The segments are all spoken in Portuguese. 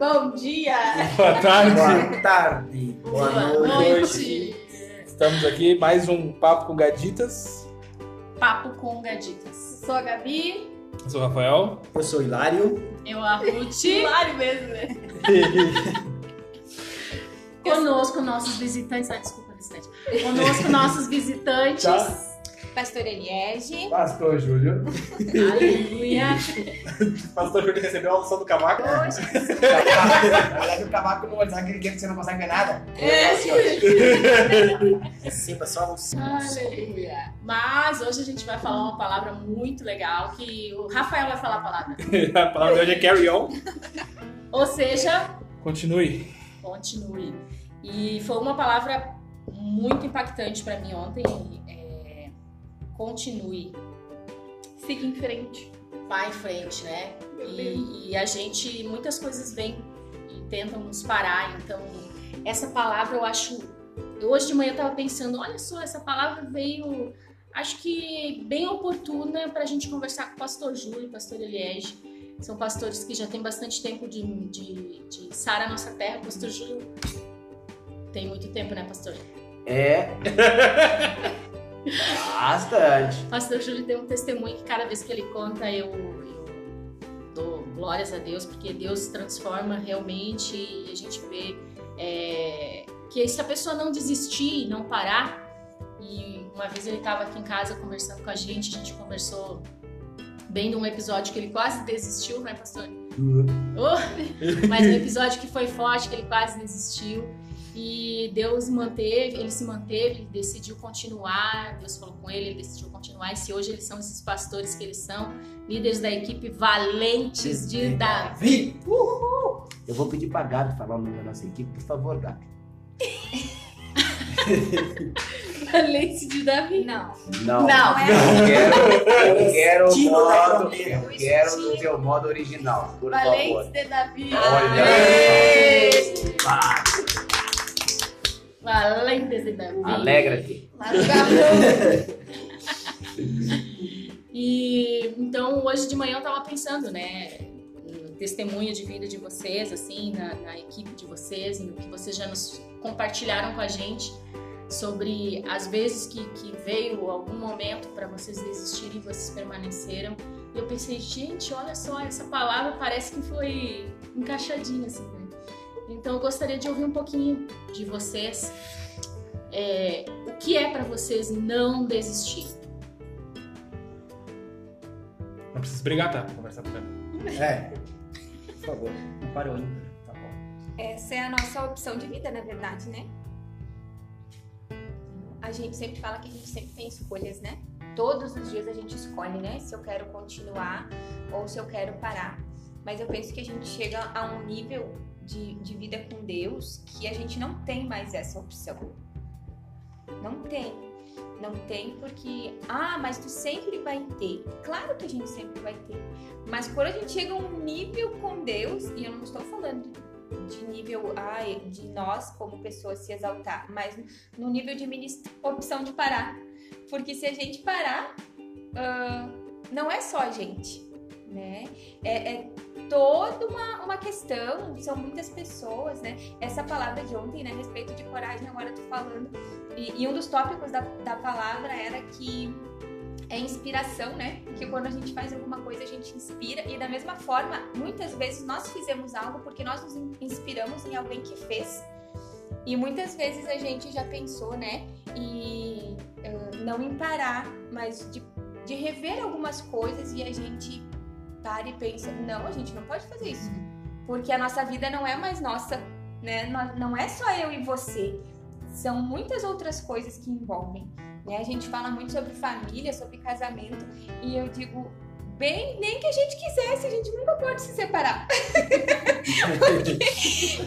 Bom dia! Boa tarde. Boa tarde. Boa noite. noite! Estamos aqui mais um papo com gaditas. Papo com Gaditas. Sou a Gabi. Eu sou o Rafael. Eu sou Hilário. Eu, a Ruth. Hilário mesmo, né? Conosco, nossos visitantes. Ah, desculpa, visitante. Conosco, nossos visitantes. Tchau. Pastor Eliege. Pastor Júlio. Aleluia. Pastor Júlio recebeu a unção do cavaco. Hoje. Na verdade, o cavaco não vai dizer aquele dia que você não consegue ver nada. É. É sempre só um Aleluia. Mas hoje a gente vai falar uma palavra muito legal que o Rafael vai falar a palavra. A palavra de hoje é carry on. Ou seja, Continue. continue. E foi uma palavra muito impactante para mim ontem. Continue. Siga em frente. Vai em frente, né? E, e a gente, muitas coisas vêm e tentam nos parar. Então, essa palavra eu acho. Hoje de manhã eu tava pensando, olha só, essa palavra veio, acho que bem oportuna para a gente conversar com o pastor Júlio e o pastor Eliege. São pastores que já têm bastante tempo de, de, de sarar a nossa terra. Pastor Júlio tem muito tempo, né, pastor? É. Bastante. Pastor Júlio tem um testemunho que cada vez que ele conta eu, eu dou glórias a Deus, porque Deus transforma realmente e a gente vê é, que se a pessoa não desistir, não parar, e uma vez ele estava aqui em casa conversando com a gente, a gente conversou bem de um episódio que ele quase desistiu, né, pastor? Oh, mas um episódio que foi forte, que ele quase desistiu. E Deus manteve, ele se manteve, ele decidiu continuar. Deus falou com ele, ele decidiu continuar. E se hoje eles são esses pastores que eles são, líderes da equipe valentes de Davi. Uhul. Eu vou pedir pra Gabi falar o nome da nossa equipe, por favor, Gabi. Valente de Davi. Não. Não. Não, é Eu quero, eu quero o modo, eu quero no teu modo original, por Valentes favor. de Davi. Olha. Aê! Valentes Davi. Alegra-te. E então hoje de manhã eu tava pensando, né, no testemunho de vida de vocês, assim, na, na equipe de vocês, no que vocês já nos compartilharam com a gente sobre as vezes que, que veio algum momento para vocês desistirem e vocês permaneceram. E eu pensei, gente, olha só, essa palavra parece que foi encaixadinha, assim? Então eu gostaria de ouvir um pouquinho de vocês. é, o que é para vocês não desistir? Não precisa brigar, tá? Conversar com ele. É. Por favor, não parou ainda. Tá bom. Essa é a nossa opção de vida, na verdade, né? A gente sempre fala que a gente sempre tem escolhas, né? Todos os dias a gente escolhe, né? Se eu quero continuar ou se eu quero parar. Mas eu penso que a gente chega a um nível de, de vida com Deus que a gente não tem mais essa opção. Não tem. Não tem porque, ah, mas tu sempre vai ter. Claro que a gente sempre vai ter. Mas quando a gente chega a um nível com Deus, e eu não estou falando de nível ai, de nós como pessoas se exaltar, mas no nível de opção de parar. Porque se a gente parar, ah, não é só a gente, né? É, é toda uma, uma questão, são muitas pessoas, né? Essa palavra de ontem, né, respeito de coragem, agora eu tô falando. E, e um dos tópicos da, da palavra era que é inspiração, né? Que quando a gente faz alguma coisa, a gente inspira. E da mesma forma, muitas vezes nós fizemos algo porque nós nos in- inspiramos em alguém que fez. E muitas vezes a gente já pensou, né? E ah, não em parar, mas de, de rever algumas coisas e a gente para e pensa, não, a gente não pode fazer isso. Porque a nossa vida não é mais nossa, né? Não- é só eu e você. São muitas outras coisas que envolvem. Né? A gente fala muito sobre família, sobre casamento, e eu digo, bem, nem que a gente quisesse, a gente nunca pode se separar. Porque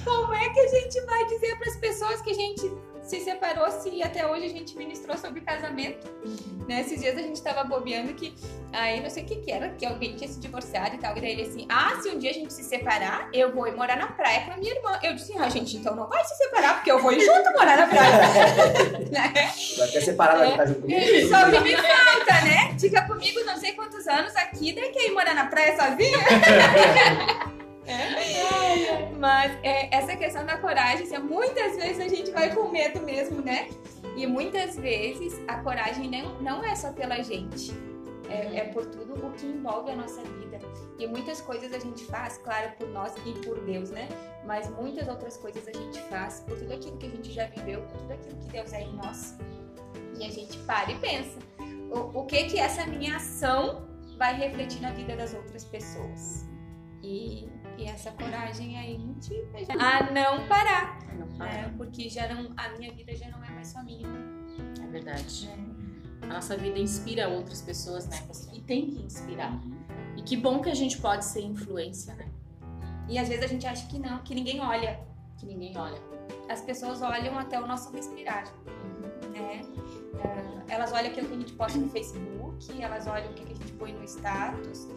como é que a gente vai dizer para as pessoas que a gente se separou se até hoje a gente ministrou sobre casamento? Né? Esses dias a gente tava bobeando que aí não sei o que que era, que alguém tinha se divorciado e tal, e daí ele assim, ah, se um dia a gente se separar, eu vou ir morar na praia com a minha irmã. Eu disse, ah, gente, então não vai se separar, porque eu vou ir junto morar na praia. né? Vai até separar É. vai estar junto comigo. Só que me falta, né? Fica comigo não sei quantos anos aqui, daí quer ir morar na praia sozinha? É. Mas é, essa questão da coragem, assim, muitas vezes a gente vai com medo mesmo, né? E muitas vezes a coragem não, não é só pela gente, é, é por tudo o que envolve a nossa vida. E muitas coisas a gente faz, claro, por nós e por Deus, né? Mas muitas outras coisas a gente faz por tudo aquilo que a gente já viveu, por tudo aquilo que Deus é em nós. E a gente para e pensa: o, o que que essa minha ação vai refletir na vida das outras pessoas? E, e essa coragem aí tira a não parar, Não né? para. Porque já não, a minha vida já não é mais só minha. É verdade. né? A nossa vida inspira outras pessoas, né? E tem que inspirar. E que bom que a gente pode ser influência, né? E às vezes a gente acha que não, que ninguém olha. Que ninguém olha. As pessoas olham até o nosso respirar, né? Ah, elas olham aquilo que a gente posta no Facebook, elas olham o que que a gente põe no status.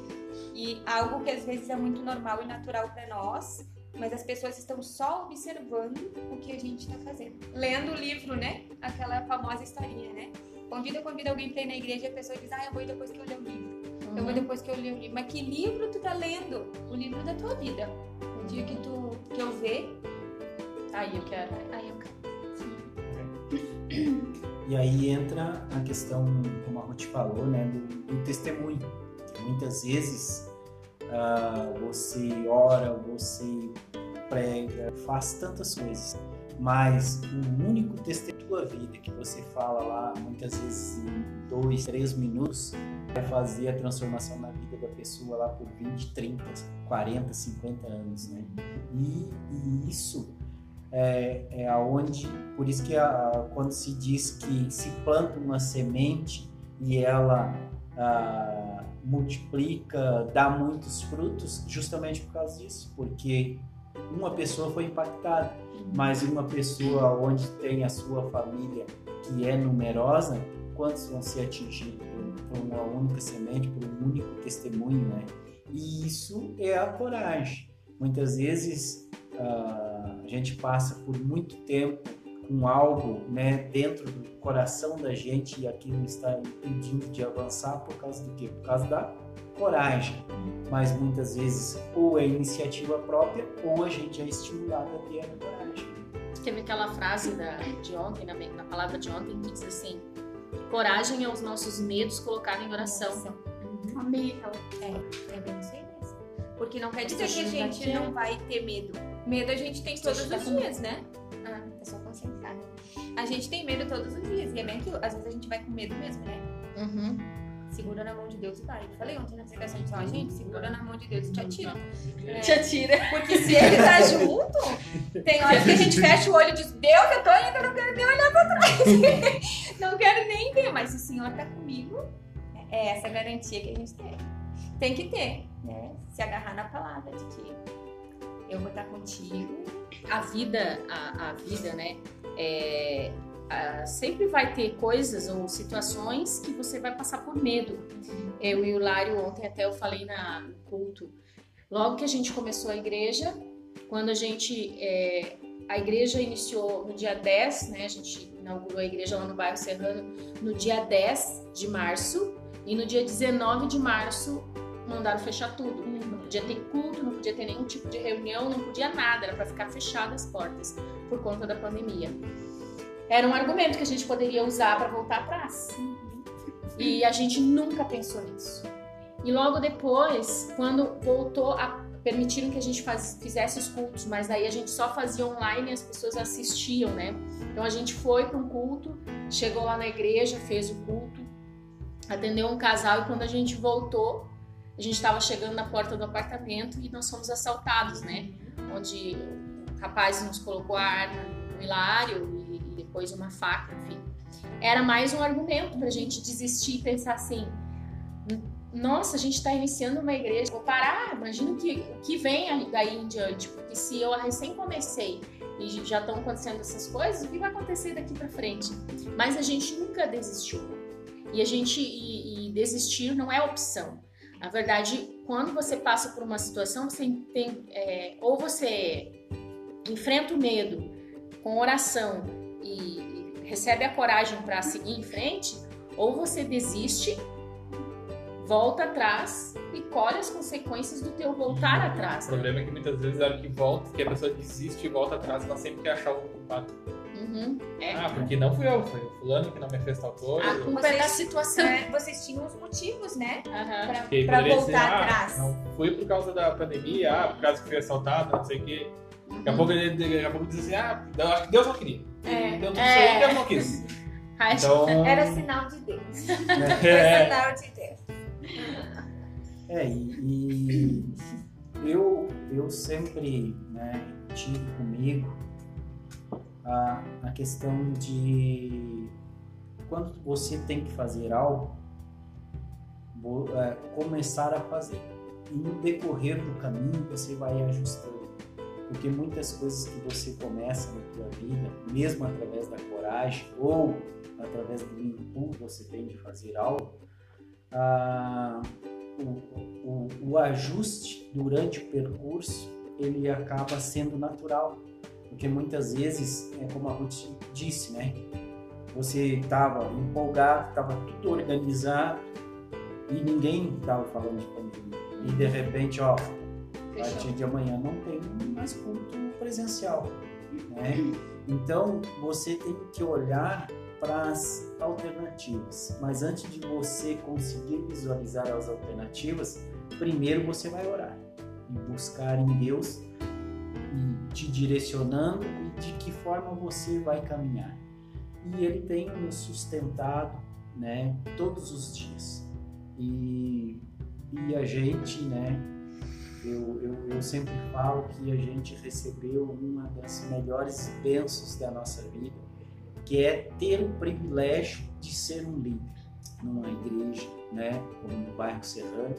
E algo que às vezes é muito normal e natural para nós, mas as pessoas estão só observando o que a gente está fazendo. Lendo o livro, né? Aquela famosa historinha, né? Convida, convida alguém para ir na igreja e a pessoa diz, ah, eu vou ir depois que eu ler o livro. Eu vou depois que eu ler o livro. Mas que livro tu tá lendo? O livro da tua vida. O dia que tu que eu ver, Aí eu quero. aí eu quero. E aí entra a questão, como a Ruth falou, né, do, do testemunho. Muitas vezes ah, você ora, você prega, faz tantas coisas, mas o único testemunho da tua vida que você fala lá, muitas vezes em dois, três minutos, vai fazer a transformação na vida da pessoa lá por 20, 30, 40, 50 anos, né? E, e isso é, é aonde, por isso que a- quando se diz que se planta uma semente e ela ah, multiplica, dá muitos frutos, justamente por causa disso, porque uma pessoa foi impactada, mas uma pessoa onde tem a sua família que é numerosa, quantos vão ser atingidos por, por uma única semente, por um único testemunho, né? E isso é a coragem. Muitas vezes ah, a gente passa por muito tempo com algo né, dentro do coração da gente e aquilo está impedindo de avançar por causa do quê? Por causa da coragem. Mas muitas vezes ou é iniciativa própria ou a gente é estimulado a ter a coragem. Teve aquela frase da, de ontem, na, na palavra de ontem, que diz assim: coragem é os nossos medos colocados em oração. Amei aquela. É, é bem isso aí mesmo. Porque não quer dizer que a gente gente não vai ter medo. Medo a gente tem todos os dias, né? Ah, tá só concentrado. A gente tem medo todos os dias. E é bem aquilo. Às vezes a gente vai com medo mesmo, né? Uhum. Segura na mão de Deus e vai. Eu falei ontem na pregação de a gente, segura na mão de Deus e te atira. É, Te atira. Porque se ele tá junto, tem horas que a gente fecha o olho e diz, Deus, eu tô indo, eu não quero nem olhar pra trás. não quero nem ver, mas se o Senhor tá comigo, é essa garantia que a gente tem. Tem que ter, né? Se agarrar na palavra de que eu vou estar contigo. a vida, a, a vida, né? é, a- sempre vai ter coisas ou situações que você vai passar por medo. Eu e o Lário ontem até eu falei na, no culto. Logo que a gente começou a igreja, quando a gente é, a igreja iniciou no dia 10, né? A gente inaugurou a igreja lá no bairro Serrano no dia 10 de março e no dia 19 de março mandaram fechar tudo. Podia ter culto, não podia ter nenhum tipo de reunião, não podia nada, era para ficar fechadas as portas por conta da pandemia. Era um argumento que a gente poderia usar para voltar atrás. E a gente nunca pensou nisso. E logo depois, quando voltou a permitiram que a gente faz- fizesse os cultos, mas daí a gente só fazia online e as pessoas assistiam, né? Então a gente foi para um culto, chegou lá na igreja, fez o culto, atendeu um casal e quando a gente voltou, a gente estava chegando na porta do apartamento e nós fomos assaltados, né? Onde o rapaz nos colocou a arma no hilário e, e depois uma faca, enfim. Era mais um argumento pra gente desistir e pensar assim: nossa, a gente está iniciando uma igreja, vou parar, imagina o que, o que vem daí em diante, porque se eu recém comecei e já estão acontecendo essas coisas, o que vai acontecer daqui para frente? Mas a gente nunca desistiu. E a gente e, e desistir não é opção. Na verdade, quando você passa por uma situação, você tem é, ou você enfrenta o medo com oração e, e recebe a coragem para seguir em frente, ou você desiste, volta atrás e colhe as consequências do teu voltar O atrás. né? problema é que muitas vezes a hora que volta, que a pessoa desiste e volta atrás, ela sempre quer achar o culpado. Uhum. É. Ah, porque não fui eu, foi o fulano que não me fez tal coisa. A culpa é da situação. É, vocês tinham os motivos, né? Aham. Pra, pra voltar dizer, ah, atrás. Não foi por causa da pandemia, ah, por causa que fui assaltado, não sei o quê. Daqui a Uhum. pouco ele daqui a pouco diz assim, ah, eu acho que Deus não queria. É. Então tudo É. isso aí Deus não quis. Então. Era sinal de Deus. Foi é, sinal de Deus. É, e, e eu, eu sempre né, tive comigo a, a questão de quando você tem que fazer algo, vo- é, começar a fazer. E no decorrer do caminho você vai ajustando. Porque muitas coisas que você começa na tua vida, mesmo através da coragem ou através do impulso que você tem de fazer algo, ah, o, o, o ajuste durante o percurso ele acaba sendo natural porque muitas vezes é como a Ruth disse né? Você estava empolgado estava tudo organizado e ninguém estava falando de pandemia e de repente ó a partir de amanhã não tem mais culto presencial né? Então você tem que olhar para as alternativas. Mas antes de você conseguir visualizar as alternativas, primeiro você vai orar e buscar em Deus te direcionando e de que forma você vai caminhar. E Ele tem nos sustentado, né, todos os dias. E, e a gente, né, eu, eu, eu sempre falo que a gente recebeu uma das melhores bênçãos da nossa vida que é ter o privilégio de ser um líder numa igreja, né, como no bairro Serrano,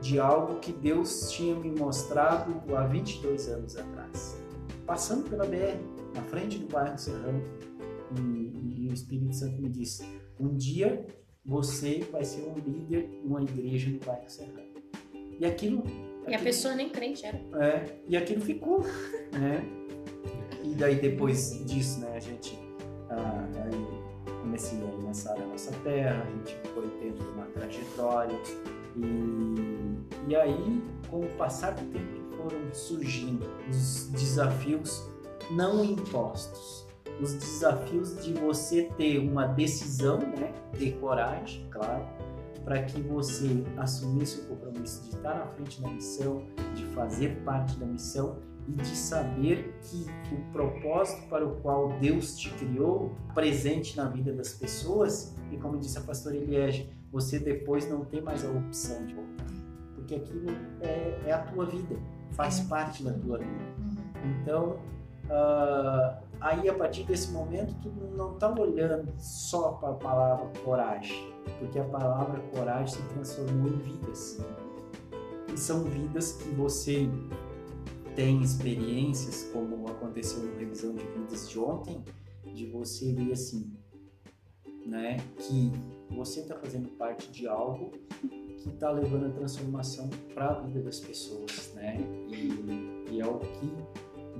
de algo que Deus tinha me mostrado há 22 anos atrás. Passando pela BR, na frente do bairro Serrano, e, e o Espírito Santo me disse: um dia você vai ser um líder numa igreja no bairro Serrano. E aquilo. E a aquilo- pessoa nem crente era. é, e aquilo ficou, né? E daí depois disso, né, a gente ah, comecei a nessa área nossa terra, a gente foi tendo uma trajetória e, e aí com o passar do tempo foram surgindo os desafios não impostos, os desafios de você ter uma decisão, né, ter coragem, claro, para que você assumisse o compromisso de estar na frente da missão, de fazer parte da missão e de saber que o propósito para o qual Deus te criou presente na vida das pessoas e como disse a pastora Eliege, você depois não tem mais a opção de voltar, porque aquilo é, é a tua vida, faz parte da tua vida. Então, ah, aí a partir desse momento, tu não está olhando só para a palavra coragem, porque a palavra coragem se transformou em vidas. E são vidas que você tem experiências, como aconteceu na revisão de vidas de ontem, de você ver assim, né, que você está fazendo parte de algo que está levando a transformação para a vida das pessoas, né? E, e é o que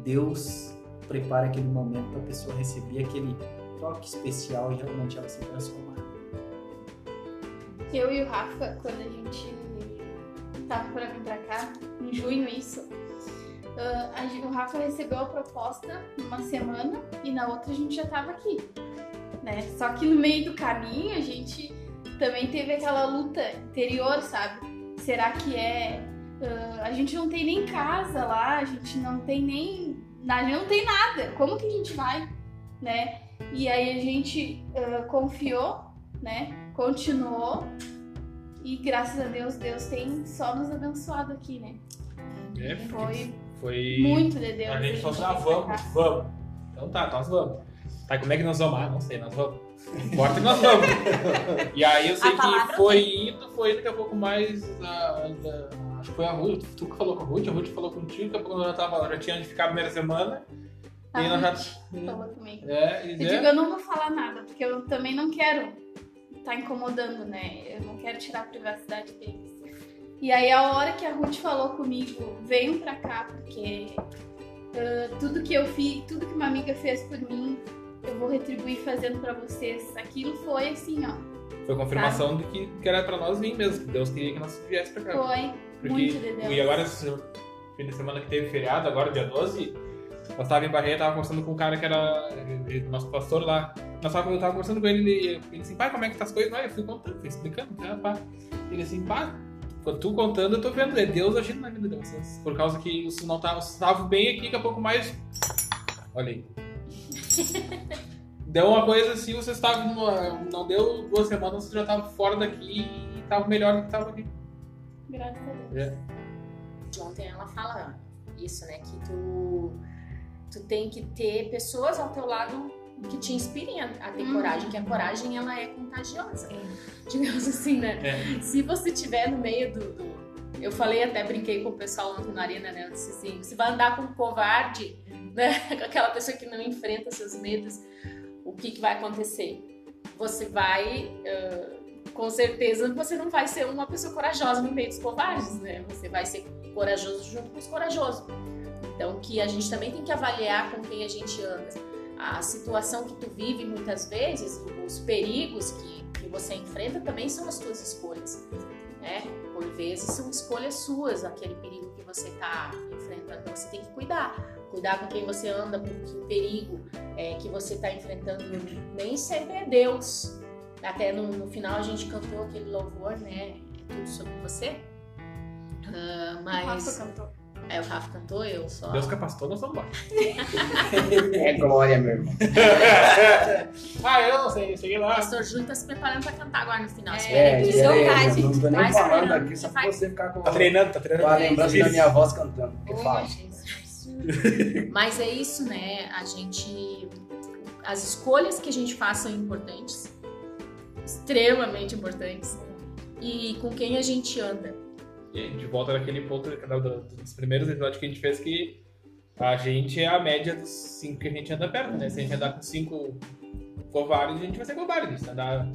Deus prepara aquele momento para a pessoa receber aquele toque especial e realmente ela se transformar. Eu e o Rafa, quando a gente tava pra vir pra cá, em junho isso, ah, o Rafa recebeu a proposta numa semana e na outra a gente já tava aqui, né? Só que no meio do caminho a gente também teve aquela luta interior, sabe? Será que é... ah, a gente não tem nem casa lá, a gente não tem nem... A gente não tem nada, como que a gente vai, né? E aí a gente ah, confiou, né? Continuou e graças a Deus, Deus tem só nos abençoado aqui, né? É, Foi foi. muito de Deus. A gente falou assim, ah, vamos, vamos. Então tá, nós vamos. Tá, como é que nós vamos? Ah, não sei, nós vamos. Importa que nós vamos. E aí eu sei A que foi indo, foi indo, daqui a pouco mais. da- da- acho que foi a Ruth, tu que falou com a Ruth, a Ruth falou contigo, daqui a pouco nós já tava, já tinha de ficar a primeira semana. E nós já. Falou comigo. É, e Eu digo, é, eu não vou falar nada, porque eu também não quero estar incomodando, né? Eu não quero tirar a privacidade deles. E aí a hora que a Ruth falou comigo, venham pra cá, porque ah, tudo que eu fiz, tudo que uma amiga fez por mim, eu vou retribuir fazendo pra vocês. Aquilo foi assim, ó, Foi confirmação de que, que era pra nós vir mesmo, que Deus queria que nós viesse pra cá. Foi. Porque, Muito de Deus. E agora, esse fim de semana que teve feriado, agora dia 12, nós tava em Barreira, tava conversando com um cara que era eh, nosso pastor lá. Nós tava, eu tava conversando com ele e ele, ele assim, pai, como é que tá as coisas? Não, eu fui contando, fui explicando, tá, pá. Ele assim, pá, quando tu contando, eu tô vendo, é Deus agindo na vida de vocês. Por causa que os não estavam estavam bem aqui, daqui a pouco mais. Olha aí. Deu uma coisa assim, vocês estavam. numa- Não deu duas semanas, vocês já estavam fora daqui e estavam melhor do que estavam aqui. Graças a Deus. de ontem ela fala isso, né? Que tu, tu tem que ter pessoas ao teu lado que te inspirem a, a ter Uhum. coragem, que a coragem ela é contagiosa. Digamos assim, né? É. Se você estiver no meio do, do- Eu falei até, brinquei com o pessoal ontem na arena, né? Eu disse assim, você vai andar com um covarde, né? Aquela pessoa que não enfrenta seus medos, o que, que vai acontecer? Você vai... ah, com certeza você não vai ser uma pessoa corajosa no meio dos covardes, né? Você vai ser corajoso junto com os corajosos. Então, que a gente também tem que avaliar com quem a gente anda. A situação que tu vive muitas vezes, os perigos que, que você enfrenta também são as tuas escolhas, né? Por vezes são escolhas suas, aquele perigo que você está enfrentando. Então, você tem que cuidar. Cuidar com quem você anda, com que perigo é, que você está enfrentando. Nem sempre é Deus. Até no, no final a gente cantou aquele louvor, né? É tudo sobre você. Ah, mas. Rafa cantou. É, o Rafa cantou, eu só. Deus capacitou, nós vamos embora. É glória, meu irmão. ah, eu não sei, cheguei O lá. pastor Júnior tá se preparando pra cantar agora no final. É. Espera É, seu é, pai, não tô nem falando aqui, só pra você ficar com, Tá treinando, tá com treinando. a lembrança da minha voz cantando. Que fala. Mas é isso, né? A gente. As escolhas que a gente faz são importantes, extremamente importantes. E com quem a gente anda. E a gente volta naquele ponto dos primeiros episódios que a gente fez que a gente é a média dos cinco que a gente anda perto, né? Se a gente andar com cinco covardes, a gente vai ser covarde. Se andar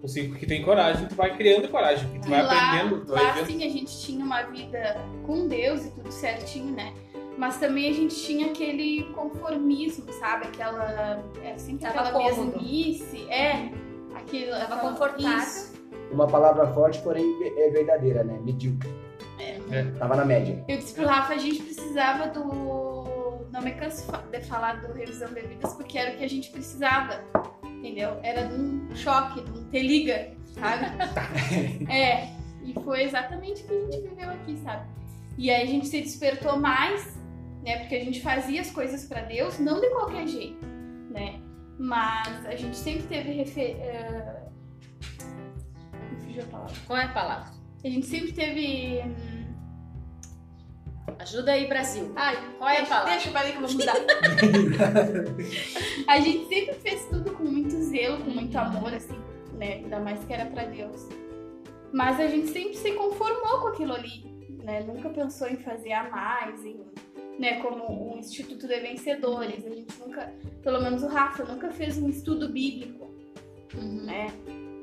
com cinco que tem coragem, tu vai criando coragem, tu vai lá, aprendendo, tu vai lá vendo. sim a gente tinha uma vida com Deus e tudo certinho, né? Mas também a gente tinha aquele conformismo, sabe? Aquela. É sempre Tava aquela cômodo. mesmice. É. Aquilo, Tava aquela- confortável. Isso. Uma palavra forte, porém é verdadeira, né? Medíocre. É. Tava na média. Eu disse pro Rafa, a gente precisava do. Não me canso de falar do revisão de vidas porque era o que a gente precisava. Entendeu? Era de um choque, de um te liga, sabe? é. E foi exatamente o que a gente viveu aqui, sabe? E aí a gente se despertou mais? Porque a gente fazia as coisas pra Deus, não de qualquer jeito, né? Mas a gente sempre teve refer... fugiu a palavra. Qual é a palavra? A gente sempre teve. hum, Ajuda aí, Brasil. Ai, Qual é a palavra? Deixa, peraí que eu vou mudar. a gente sempre fez tudo com muito zelo, com muito amor, assim, né? Ainda mais que era pra Deus. Mas a gente sempre se conformou com aquilo ali, né? Nunca pensou em fazer a mais, em, né? Como um Instituto de Vencedores. A gente nunca, pelo menos o Rafa, nunca fez um estudo bíblico, né?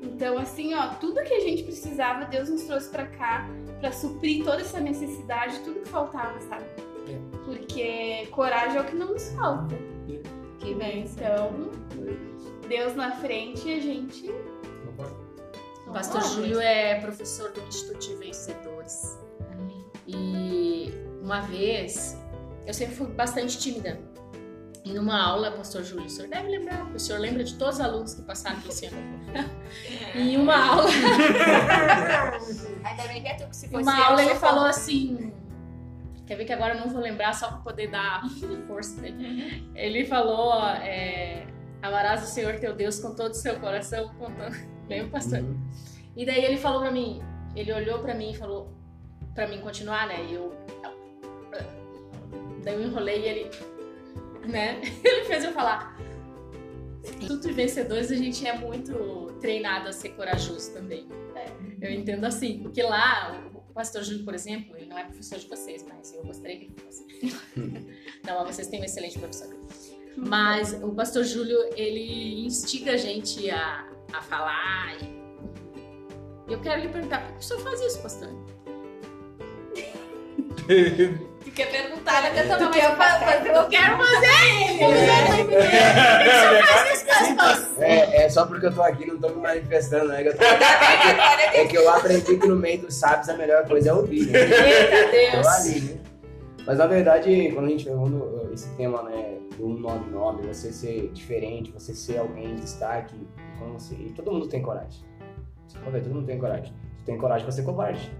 Então, assim, ó, tudo que a gente precisava, Deus nos trouxe pra cá pra suprir toda essa necessidade, tudo que faltava, sabe? Porque coragem é o que não nos falta. Que né? bem. Então, Deus na frente e a gente. O pastor Júlio é professor do Instituto de Vencedores. E uma vez, eu sempre fui bastante tímida. E numa aula, pastor Júlio, o senhor deve lembrar, o senhor lembra de todos os alunos que passaram pelo senhor. em uma aula, Ainda bem que é tu que se uma eu, aula ele falou assim. Quer ver que agora eu não vou lembrar só para poder dar força dele. Ele falou: é, Amarás o Senhor teu Deus com todo o seu coração, com todo... Lembra, pastor? Uhum. E daí ele falou pra mim, ele olhou pra mim e falou pra mim continuar, né? E eu. Daí eu enrolei e ele. Né? Ele fez eu falar. Tudo vencedores a gente é muito treinado a ser corajoso também. Eu entendo assim, porque lá, o pastor Júlio, por exemplo, ele não é professor de vocês, mas eu gostaria que ele fosse. não, vocês têm um excelente professor. Mas o pastor Júlio, ele instiga a gente a, a falar. E eu quero lhe perguntar, por que o senhor faz isso, pastor? Tu quer perguntar, né? Ela também quer fazer, eu quero fazer É, é só porque eu tô aqui, não tô me manifestando, né? eu tô- É que eu aprendi que no meio dos sábios a melhor coisa é ouvir, né? Eita Deus. ali, né? Mas na verdade, quando a gente falando esse tema, né, do 199, você ser diferente, você ser alguém em destaque, como você, e todo mundo tem coragem. Você pode ver, todo mundo tem coragem. Tu tem coragem pra ser covarde.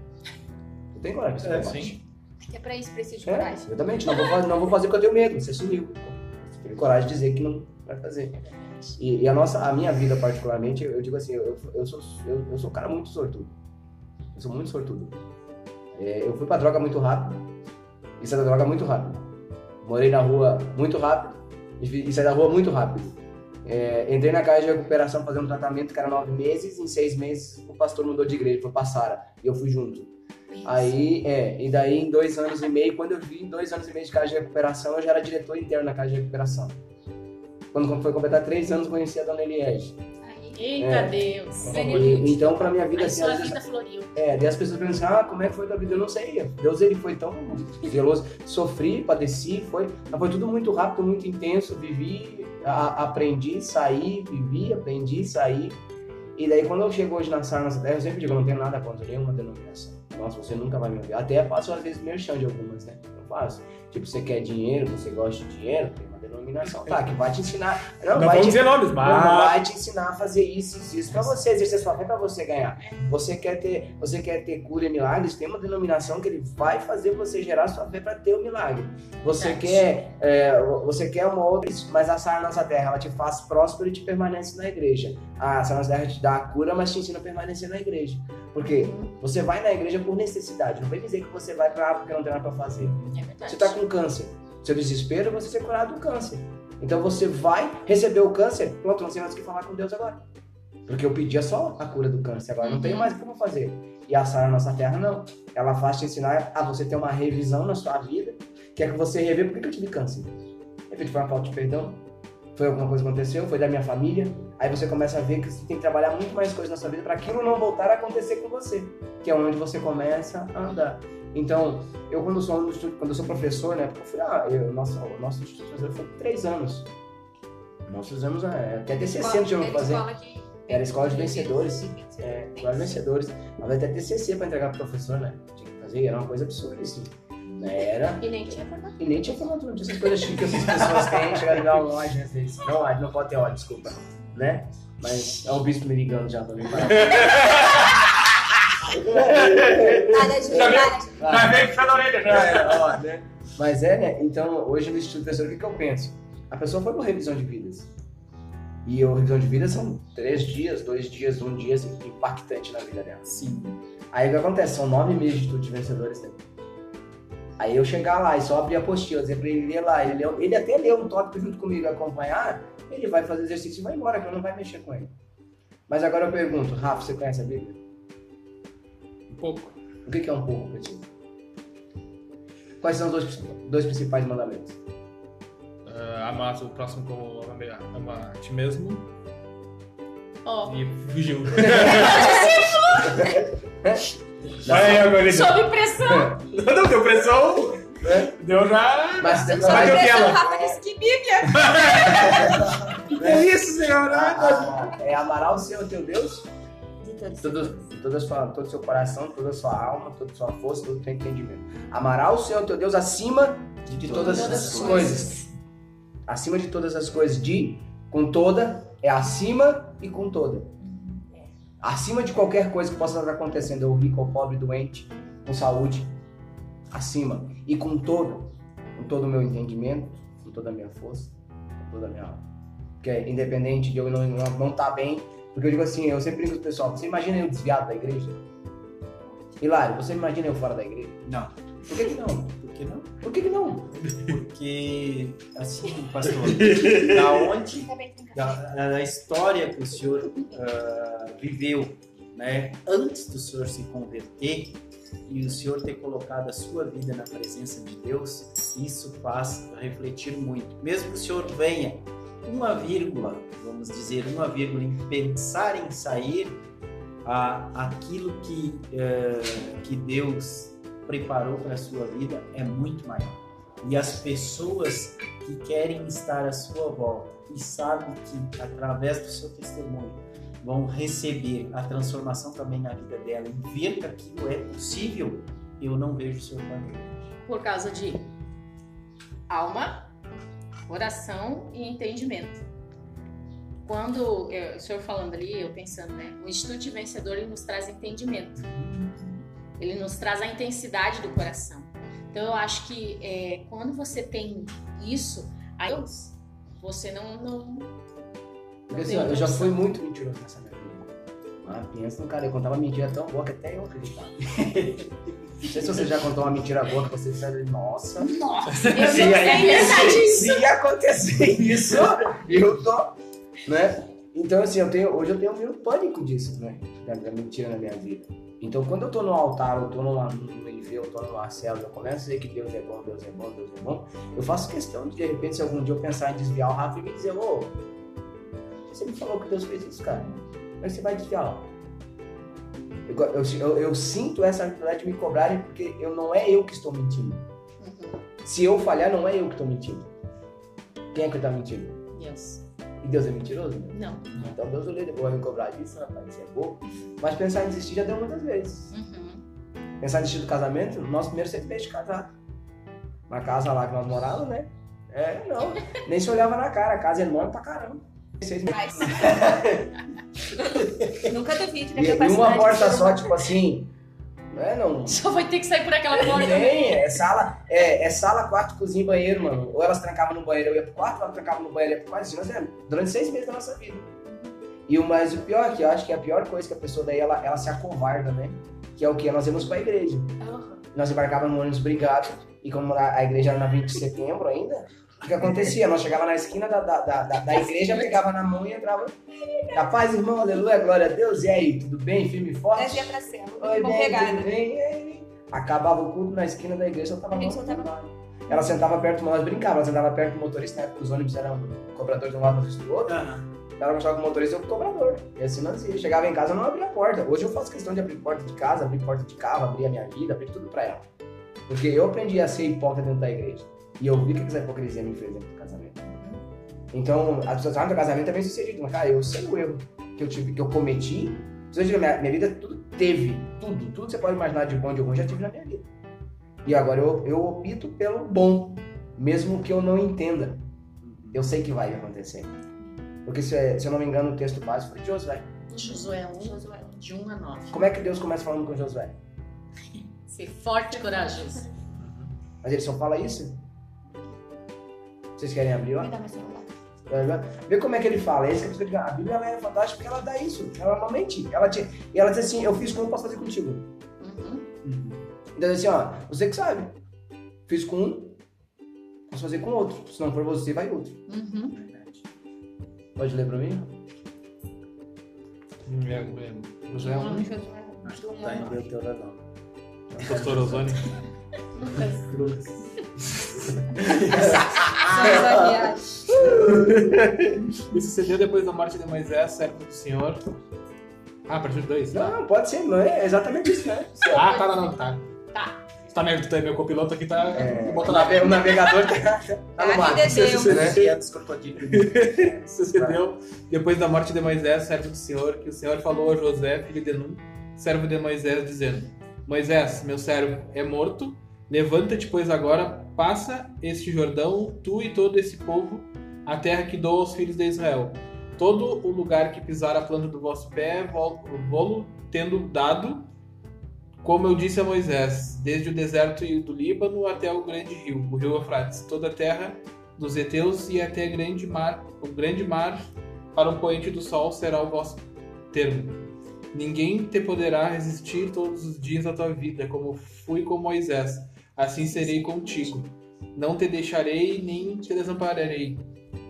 Tu tem coragem pra ser É, covarde. sim. Até pra isso precisa de É, coragem. exatamente. Não vou, fazer, não vou fazer porque eu tenho medo. Você sumiu. Você teve coragem de dizer que não vai fazer. E, e a nossa, a minha vida particularmente, eu, eu digo assim, eu, eu, sou, eu, eu sou um cara muito sortudo. Eu sou muito sortudo. É, eu fui pra droga muito rápido e saí da droga muito rápido. Morei na rua muito rápido e, saí da rua muito rápido. É, entrei na casa de recuperação fazendo um tratamento que era nove meses. Em seis meses o pastor mudou de igreja, foi pra Sara. E eu fui junto. Aí, é, e daí em dois anos e meio, quando eu vi em dois anos e meio de casa de recuperação, eu já era diretor interno na casa de recuperação. Quando foi completar três anos, conheci a dona Eliege. Aí, Eita É. Deus. E, então, pra minha vida, Aí assim, sua às vezes, vida floriu. é, daí as pessoas pensam assim, ah, como é que foi tua vida? Eu não sei. Deus, ele foi tão zeloso. Sofri, padeci, foi, mas foi tudo muito rápido, muito intenso. Vivi, a- aprendi, saí, vivi, aprendi, saí. E daí, quando eu chego hoje na sala, nessa terra, eu sempre digo, eu não tenho nada contra nenhuma denominação. Nossa, você nunca vai me ouvir. Até faço, às vezes, merchan de algumas, né? Eu faço. Tipo, você quer dinheiro, você gosta de dinheiro, tem uma denominação. Tá, que vai te ensinar. Não, Não vai vamos te dizer nomes, mas. vai te ensinar a fazer isso, isso, isso pra você exercer sua fé pra você ganhar. Você quer ter, você quer ter cura e milagres, tem uma denominação que ele vai fazer você gerar sua fé pra ter o milagre. Você Verdade. quer, é, você quer uma outra, mas a Sara Nossa Terra, ela te faz próspero e te permanece na igreja. A Sara Nossa Terra te dá a cura, mas te ensina a permanecer na igreja. Porque você vai na igreja por necessidade, não vem dizer que você vai pra lá porque não tem nada pra fazer. É verdade. Você tá com câncer. Seu desespero é você ser curado do câncer. Então você vai receber o câncer, pronto, não sei mais o que falar com Deus agora. Porque eu pedia só a cura do câncer, agora não tenho mais o que eu vou fazer. E a Sara Nossa Terra não. Ela faz te ensinar a você ter uma revisão na sua vida, que é que você rever por que que eu tive câncer. De repente foi uma falta de perdão, foi alguma coisa que aconteceu, foi da minha família. Aí você começa a ver que você tem que trabalhar muito mais coisas na sua vida para aquilo não voltar a acontecer com você, que é onde você começa a andar. Então, eu quando sou aluno quando eu sou professor, né? Eu fui, ah, eu, nossa, o nosso instituto foi três anos. Nós fizemos é, até TCC não tivemos que fazer. De... Era escola de vencedores. É, escola de vencedores. Mas até TCC pra entregar pro professor, né? Tinha que fazer, era uma coisa absurda, assim. Né, Era. E nem tinha formação. E nem tinha formatura, essas coisas chiques que essas pessoas têm, chegar a ligar um ódio às vezes. Não ódio, não pode ter ódio, desculpa. Né? Mas é o bispo me ligando já de Já veio puxando a orelha já. É, ó, né? Mas é, né? Então, hoje no Instituto Professor, o que, que eu penso? A pessoa foi pra revisão de vidas. E a revisão de vidas são três dias, dois dias, um dia, assim, impactante na vida dela. Sim. Aí o que acontece? São nove meses de estudo de vencedores, né? Aí eu chegar lá e só abrir a apostila, dizer pra ele ler lá, ele, leu- ele até lê um tópico junto comigo e acompanhar, ele vai fazer exercício e vai embora, que eu não vai mexer com ele. Mas agora eu pergunto, Rafa, você conhece a Bíblia? Um pouco. O que que é um pouco ti? Quais são os dois, dois principais mandamentos? Ah, amar o próximo como ama ama a ti mesmo Ó, e fugiu. Vai agora. sob pressão. Não deu pressão. É. Deu já. Mas Só Bateu a pressão, tela. Rafa disse que Bíblia. Que é isso, senhora? Ah, é amará o Senhor teu Deus De todos. todo, toda sua, todo o seu coração, toda a sua alma, toda a sua força, todo o teu entendimento. Amará o Senhor teu Deus acima de todas, Todas as as coisas. Acima de todas as coisas. De, com toda, é acima e com toda. Acima de qualquer coisa que possa estar acontecendo, ou rico ou pobre, doente, com saúde. Acima. E com todo, com todo o meu entendimento, com toda a minha força, com toda a minha alma. Porque é independente de eu não estar não, não tá bem, porque eu digo assim, eu sempre brinco com o pessoal, você imagina eu desviado da igreja? Hilário, você imagina eu fora da igreja? Não. Por que, que não? Por que não? Por que, que não? Porque, assim, pastor, da onde da, da história que o senhor ah, viveu, né, antes do senhor se converter e o senhor ter colocado a sua vida na presença de Deus, isso faz refletir muito. Mesmo que o senhor venha uma vírgula, vamos dizer, uma vírgula em pensar em sair, a, aquilo que, eh, que Deus preparou para a sua vida é muito maior. E as pessoas que querem estar à sua volta e sabem que através do seu testemunho vão receber a transformação também na vida dela e ver que aquilo é possível, eu não vejo o seu plano. Por causa de alma, coração e entendimento. Quando eu, o senhor falando ali, eu pensando, né? O Instituto Vencedor ele nos traz entendimento. Ele nos traz a intensidade do coração. Então eu acho que é, quando você tem isso, aí você não. não Porque assim, ó, eu já fui muito mentiroso nessa minha vida. Ah, pensa no cara, eu contava mentira tão boa que até eu acreditava. Não sei se você já contou uma mentira boa que você sabe, nossa. Nossa, eu não Se disso. Se acontecer isso, eu tô. Né? Então, assim, eu tenho, hoje eu tenho meio pânico disso, né? Da, da mentira na minha vida. Então, quando eu tô no altar, eu tô numa, num IV, eu tô numa célula, eu começo a dizer que Deus é bom, Deus é bom, Deus é bom, eu faço questão de, de repente, se algum dia eu pensar em desviar o Rafa e me dizer, ô, você me falou que Deus fez isso, cara. Que você vai desviar? Eu, eu, eu, eu sinto essa dificuldade de me cobrarem porque eu, não é eu que estou mentindo. Uhum. Se eu falhar, não é eu que estou mentindo. Quem é que está mentindo? Deus. E Deus é mentiroso? Não. Então Deus depois me cobrar disso, rapaz, isso é bom. Mas pensar em desistir já deu muitas vezes. Uhum. Pensar em desistir do casamento, no nosso primeiro seis meses de casado. Na casa lá que nós morávamos, né? É, não. Nem se olhava na cara, a casa é enorme pra caramba. Seis meses. Nunca duvide da E, e capacidade uma de porta só, tipo assim. Não é não. Só vai ter que sair por aquela porta. Nem, é sala, é, é sala, quarto, cozinha e banheiro, mano. Ou elas trancavam no banheiro, eu ia pro quarto, ou elas trancavam no banheiro, eu ia pro quarto, nós fizemos, durante seis meses da nossa vida. E o mais o pior, que eu acho que é a pior coisa que a pessoa daí, ela, ela se acovarda, né? Que é o que? Nós íamos pra igreja. Aham. Nós embarcávamos no ônibus brigado, e como a, a igreja era na 20 de setembro ainda, o que acontecia? Nós chegava na esquina da, da, da, da- da igreja, pegava na mão e entrava. A paz, irmão, aleluia, glória a Deus. E aí, tudo bem? Firme e forte? Trazia pra cima. Oi, bem, pegar, tudo né? bem? E aí? Acabava o culto na esquina da igreja, eu tava muito Ela sentava perto, nós brincávamos, ela sentava perto do motorista, na época os ônibus eram cobradores de um lado, motorista do outro. Ela gostava com o motorista e eu com o cobrador. E assim nós ia. Chegava em casa, eu não abria a porta. Hoje eu faço questão de abrir porta de casa, abrir porta de carro, abrir a minha vida, abrir tudo pra ela. Porque eu aprendi a ser hipócrita dentro da igreja. E eu vi o que essa hipocrisia me fez dentro do casamento. Então, as pessoas falam que o casamento é bem sucedido. Mas, cara, eu sei o erro que eu, tive, que eu cometi. Você diga, minha, minha vida tudo teve. Tudo. Tudo que você pode imaginar de bom e de ruim, já tive na minha vida. E agora eu, eu opto pelo bom. Mesmo que eu não entenda. Eu sei que vai acontecer. Porque, se, é- se eu não me engano, o texto básico foi de Josué. Josué 1, de 1 a 9. Como é que Deus começa falando com Josué? Ser forte e corajoso. Mas ele só fala isso? Vocês querem abrir, ó? Me dá meu celular. Vê como é que ele fala. É isso que dizer. A Bíblia é fantástica porque ela dá isso. Ela não mente. Ela te... E ela diz assim: Eu fiz com um, posso fazer contigo. Uhum. Então, assim, ó, você que sabe. Fiz com um, posso fazer com outro. Se não for você, vai outro. Uhum. Pode ler pra mim? É, é, José um, Josué, Acho do que tá em a nove. Deuteronômio. pastor Ozônio. Viagem. E sucedeu depois da morte de Moisés, servo do Senhor. Ah, a partir de dois? Não, não, pode ser, não é exatamente isso, né? Ah, tá, não, não, tá. Tá. Você tá meu, tá- meu copiloto aqui tá. É, Bota o, lá. nave- o navegador tá, tá no A mar. é é crocodilos. Sucedeu depois da morte de Moisés, servo do Senhor, que o Senhor falou a José, filho de Nun, servo de Moisés, dizendo: Moisés, meu servo, é morto. Levanta-te, pois agora passa este Jordão, tu e todo esse povo, a terra que dou aos filhos de Israel. Todo o lugar que pisar a planta do vosso pé, vou-lo tendo dado, como eu disse a Moisés, desde o deserto do Líbano até o grande rio, o rio Eufrates, toda a terra dos heteus e até grande mar, o grande mar para o poente do sol será o vosso termo. Ninguém te poderá resistir todos os dias da tua vida, como fui com Moisés. Assim serei contigo. Não te deixarei nem te desampararei.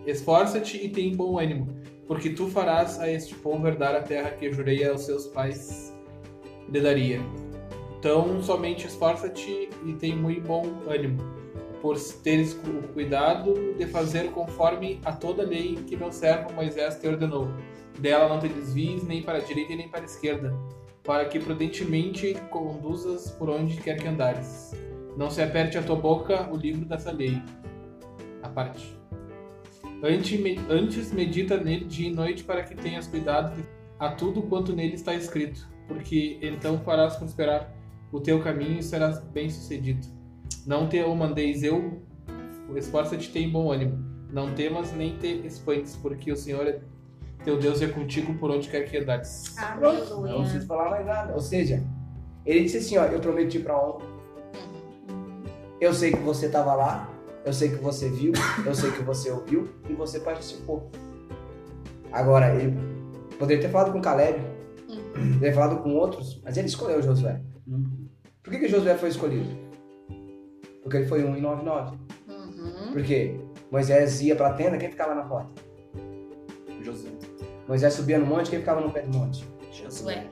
Esforça-te e tem bom ânimo, porque tu farás a este povo herdar a terra que jurei aos seus pais lhe daria. Então, somente esforça-te e tem muito bom ânimo, por teres cu- cuidado de fazer conforme a toda lei que meu servo Moisés te ordenou. Dela não te desvies nem para a direita nem para a esquerda, para que prudentemente conduzas por onde quer que andares. Não se aperte a tua boca o livro dessa lei. A parte. Antes, me- antes medita nele dia e noite para que tenhas cuidado a tudo quanto nele está escrito, porque então farás prosperar o teu caminho e serás bem-sucedido. Não te o mandeis eu, esforça-te tem bom ânimo. Não temas nem te espantes, porque o Senhor é teu Deus é contigo por onde quer que andares. Não preciso falar mais nada. Ou seja, ele disse assim, ó, eu prometi pra ontem. Eu sei que você tava lá, eu sei que você viu, eu sei que você ouviu e você participou. Agora, ele poderia ter falado com Caleb, poderia ter falado com outros, mas ele escolheu Josué. Por que, que Josué foi escolhido? Porque ele foi um em 99. Uhum. Porque Moisés ia pra tenda, quem ficava na porta? José. Moisés subia no monte, quem ficava no pé do monte? Josué.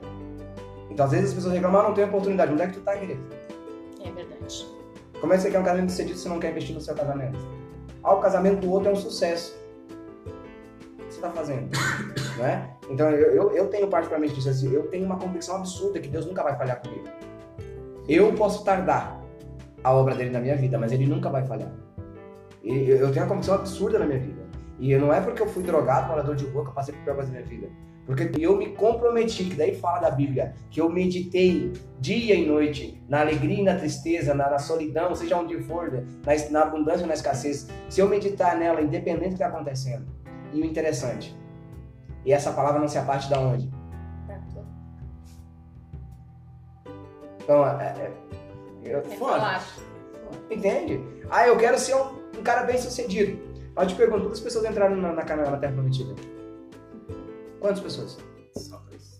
Então, às vezes, as pessoas reclamam, ah, não tem oportunidade. Onde é que tu tá, querido? É verdade. Como é que você quer um casamento sucedido se não quer investir no seu casamento? Ah, o casamento do outro é um sucesso. O que você está fazendo? Não é? Então, eu, eu, eu tenho particularmente disso assim, eu tenho uma convicção absurda que Deus nunca vai falhar comigo. Eu posso tardar a obra dele na minha vida, mas ele nunca vai falhar. E eu eu tenho uma convicção absurda na minha vida. E não é porque eu fui drogado, morador de rua, que eu passei por problemas na minha vida. Porque eu me comprometi, que daí fala da Bíblia, que eu meditei dia e noite, na alegria e na tristeza, na, na solidão, seja onde for, na, es- na abundância ou na escassez. Se eu meditar nela, independente do que está acontecendo. E o interessante, e essa palavra não se aparte da onde? Então, é, é, eu, É falar. Entende? Ah, eu quero ser um, um cara bem sucedido. Aí eu te pergunto, quantas pessoas entraram na, na, na Terra Prometida? Quantas pessoas? Só dois.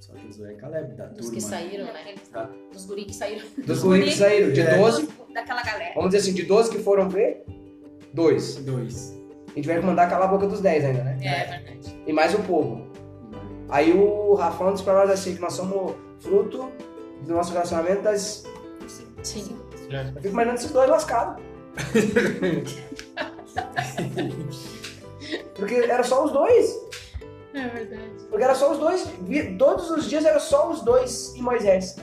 Só Josué e Caleb, da Dos turma. que saíram, né? Tá. Dos guri que saíram. Dos guri que saíram, de É. 12, Daquela galera. vamos dizer assim, de 12 que foram ver, dois. Dois. E tiveram que mandar calar a boca dos 10 ainda, né? É verdade. E mais o povo. Aí o Rafão disse pra nós assim, que nós somos fruto do nosso relacionamento das... Sim. Eu fico imaginando esses dois lascados. Porque era só os dois. É verdade. Porque era só os dois. Todos os dias era só os dois e Moisés.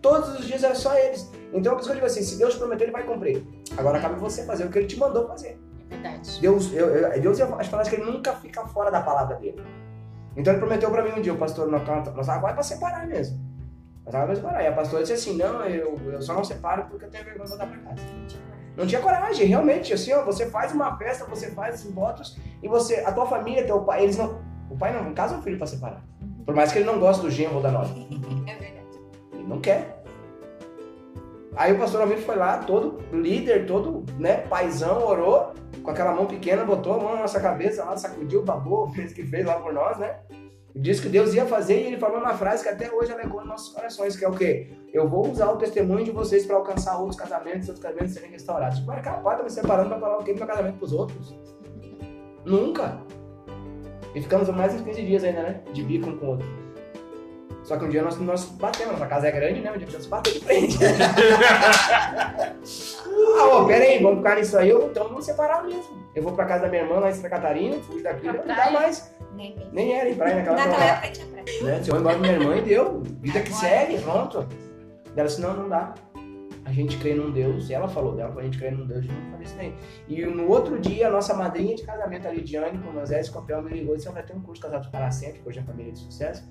Todos os dias era só eles. Então, por isso que eu digo assim: se Deus prometeu, ele vai cumprir. Agora cabe você fazer o que ele te mandou fazer. É verdade. Deus, eu, eu, Deus as palavras que ele nunca fica fora da palavra dele. Então ele prometeu pra mim um dia, o pastor, nós quase pra separar mesmo. Nós tava pra separar. E a pastora disse assim: não, eu, eu só não separo porque eu tenho vergonha de voltar pra casa. Não tinha coragem, realmente. Assim, ó, você faz uma festa, você faz votos e você, a tua família, teu pai, eles não. O pai não casa o filho pra separar. Por mais que ele não goste do genro ou da nora. É verdade. Ele não quer. Aí o pastor Almir foi lá, todo líder, todo, né, paizão, orou, com aquela mão pequena, botou a mão na nossa cabeça lá, sacudiu, babou, fez o que fez lá por nós, né? Disse que Deus ia fazer e ele falou uma frase que até hoje alegou nos nossos corações, que é o quê? Eu vou usar o testemunho de vocês para alcançar outros casamentos, outros casamentos serem restaurados. Mas capaz, tá me separando para falar o quê do meu casamento pros outros? Nunca. E ficamos mais uns 15 dias ainda, né? De bico um com o outro. Só que um dia nós, nós batemos, nossa casa é grande, né? Um dia precisamos bater de frente. ah, ô, pera aí, vamos ficar nisso aí, eu- então vamos separar mesmo. Eu vou pra casa da minha irmã lá em Santa Catarina, fui daqui, Pra não dá mais. Nem. Nem era em praia naquela Naquela época. época tinha praia. Né? Se eu embora com minha irmã e deu. Vida que Agora. segue, pronto. Ela disse, não, não dá. A gente crê num Deus, e ela falou dela, a gente crê num Deus, gente não nem. E no outro dia, a nossa madrinha de casamento, a Lidiane, com o Moisés Copel, me ligou e disse, vai ter um curso Casados para Sempre, que hoje é família de sucesso.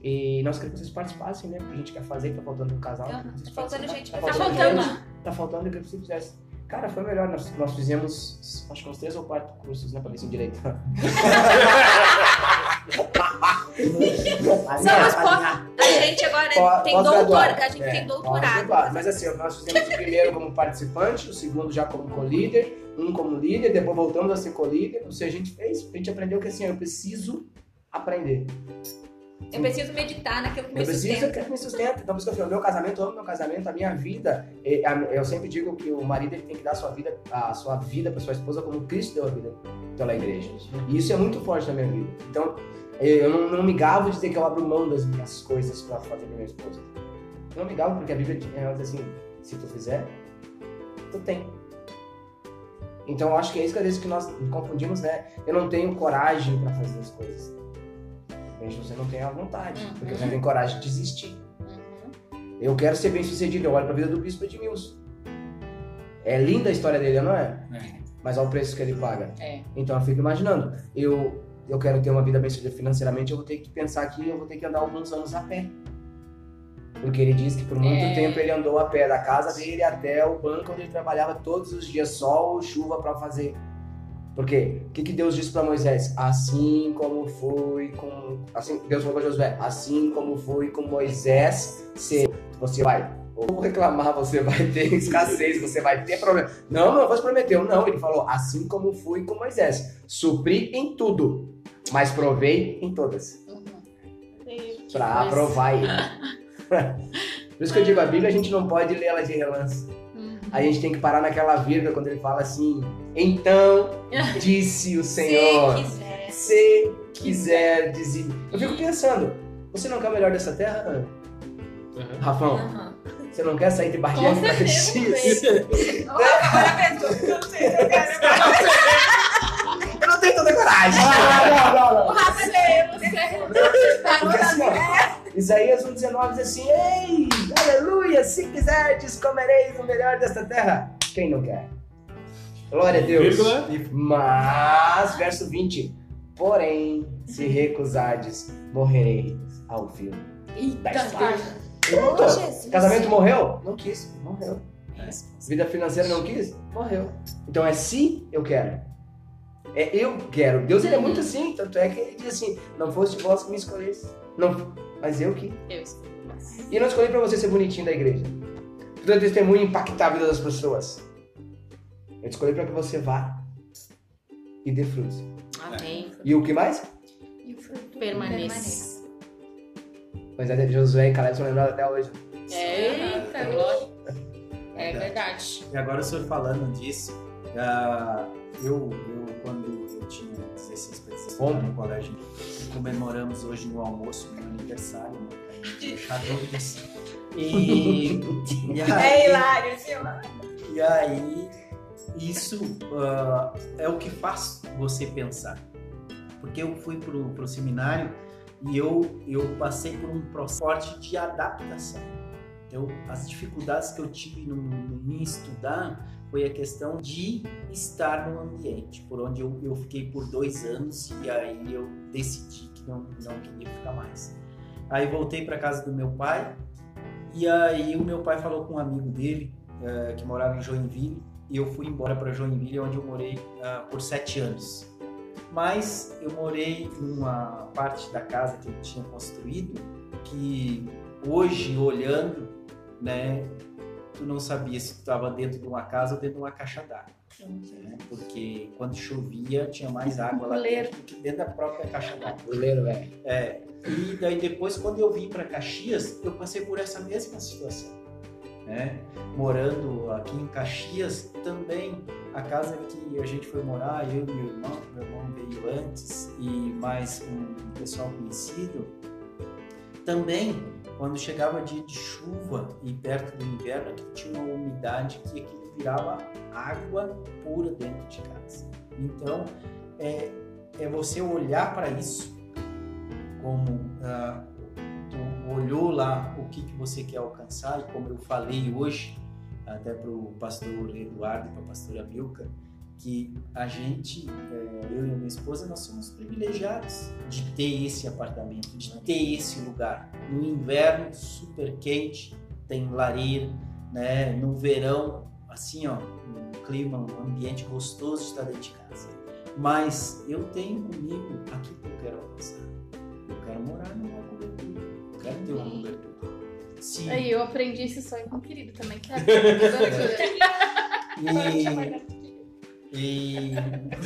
E nós queremos que vocês participassem, né? Porque a gente quer fazer, tá faltando um casal. Vocês tá faltando participem. gente Tá pra Tá faltando faltando. gente. Tá faltando, eu queria que você fizesse. Cara, foi melhor. Nós, nós fizemos, acho que uns três ou quatro cursos, né? Pra ver se direito. Somos gente agora Pós- tem doutor, a gente É, tem doutorado. Mas assim, nós fizemos o primeiro como participante, o segundo já como co-líder, um como líder, depois voltamos a ser co-líder. Ou seja, a gente fez, a gente aprendeu que assim, eu preciso aprender. Eu preciso meditar naquilo que me Eu preciso sustenta. que me sustenta. Então, por isso que eu falo, meu casamento, eu amo meu casamento, a minha vida. a- Eu sempre digo que o marido ele tem que dar a sua vida, a sua vida para sua esposa como Cristo deu a vida pela igreja. E isso é muito forte na minha vida. Então, eu não, não me gavo de dizer que eu abro mão das minhas coisas para fazer pra minha esposa. Eu não me gavo porque a Bíblia ela diz assim: se tu fizer, tu tem. Então, eu acho que é isso que às vezes que nós confundimos, né? Eu não tenho coragem para fazer as coisas. você não tem a vontade, Uhum. porque você não tem coragem de desistir. Uhum. Eu quero ser bem sucedido, eu olho pra vida do bispo Edmilson. É linda a história dele, não é? É. Mas olha o preço que ele paga. É. Então eu fico imaginando, eu, eu quero ter uma vida bem sucedida financeiramente, eu vou ter que pensar que eu vou ter que andar alguns anos a pé. Porque ele diz que por muito É. tempo ele andou a pé da casa dele até o banco onde ele trabalhava todos os dias, sol ou chuva para fazer. Por quê? O que, que Deus disse para Moisés? Assim como foi com. Assim, Deus falou para Josué: assim como foi com Moisés, se você vai ou reclamar, você vai ter escassez, você vai ter problema. Não, não, você prometeu. Não, ele falou: assim como fui com Moisés, supri em tudo, mas provei em todas. Uhum. Pra coisa. aprovar ele. Por isso que eu digo, a Bíblia a gente não pode ler ela de relance. Uhum. A gente tem que parar naquela vírgula quando ele fala assim: Então disse o Senhor, Se quiser. se quiser dizer. Eu fico pensando, você não quer o melhor dessa terra, Ana? Uhum. Rafão? Aham. Você não quer sair de Bagé Com pra certeza, Caxias? Agora eu quero. Tenho tanta coragem. Ah, Não, não, não, não. Rafa, você tá Porque assim, ó, Isaías 1,19 diz assim: Ei, aleluia, se quiserdes, comereis o melhor desta terra. Quem não quer? Glória a Deus. Vírgula. Mas, verso 20: Porém, se recusardes, morrereis ao fio. Eita, espada. Oh. Jesus. Casamento morreu? Não quis, morreu. Vida financeira não quis? Morreu. Então é se eu quero. É eu quero. Deus ele é muito assim, tanto é que ele diz assim: não foste vós que me escolheste. Não, mas eu que. Eu escolhi. E eu não escolhi pra você ser bonitinho da igreja. Pro teu testemunho impactar a vida das pessoas. Eu te escolhi pra que você vá e dê frutos. Amém. E o que mais? E o fruto Permaneça. Mas é Josué e Caleb são lembrados até hoje. Eita, glória. É verdade. E agora o senhor falando disso, ah, eu, eu quando eu tinha 16 para 17 Ontem. no colégio, comemoramos hoje no almoço meu aniversário, né? Deixar dúvidas. E, e É aí, hilário, viu? e aí isso ah, é o que faz você pensar. Porque eu fui pro, pro seminário e eu, eu passei por um processo de adaptação. Então, as dificuldades que eu tive no, no, em estudar foi a questão de estar no ambiente, por onde eu, eu fiquei por dois anos e aí eu decidi que não, não queria ficar mais. Aí voltei para casa do meu pai e aí o meu pai falou com um amigo dele eh, que morava em Joinville e eu fui embora para Joinville, onde eu morei ah, por sete anos. Mas eu morei numa parte da casa que ele tinha construído que hoje olhando, né, tu não sabia se tu estava dentro de uma casa ou dentro de uma caixa d'água, né? Porque quando chovia tinha mais água lá dentro do que dentro da própria caixa d'água. Goleiro, velho. É, e daí depois, quando eu vim para Caxias, eu passei por essa mesma situação. Né? Morando aqui em Caxias, também a casa que a gente foi morar, eu e meu irmão, meu irmão veio antes, e mais um pessoal conhecido, também quando chegava dia de chuva e perto do inverno, aqui tinha uma umidade que aquilo virava água pura dentro de casa. Então, é, é você olhar para isso como ah, tu olhou lá o que, que você quer alcançar e como eu falei hoje até para o pastor Eduardo e para a pastora Milka que a gente, eh, eu e a minha esposa, nós somos privilegiados de ter esse apartamento, de ter esse lugar. No inverno, super quente, tem lareira, né? No verão, assim, ó, um clima, um ambiente gostoso de estar dentro de casa. Mas eu tenho comigo aquilo que eu quero alcançar. Eu quero morar numa cobertura. Eu quero ter uma cobertura. Se, Aí eu aprendi esse sonho com o querido também. Quero. e, e,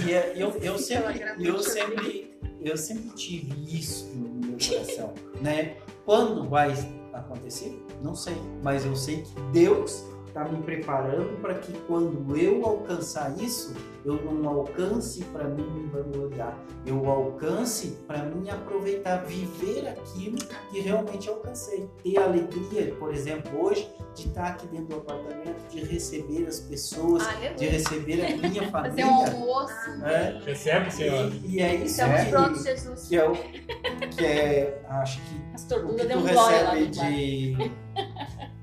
e é- eu, eu sempre, eu sempre, eu sempre tive isso no meu coração, né? Quando vai acontecer? Não sei, mas eu sei que Deus tá me preparando para que quando eu alcançar isso, eu não alcance para mim me vangloriar, eu alcance para mim aproveitar, viver aquilo que realmente alcancei. Ter a alegria, por exemplo, hoje, de estar aqui dentro do apartamento, de receber as pessoas, de Aleluia. receber a minha Fazer um família. almoço. né? Recebe, Senhor. E, e é isso Estamos que, prontos, Jesus. que é o que é, acho que Pastor o que deu tu recebe de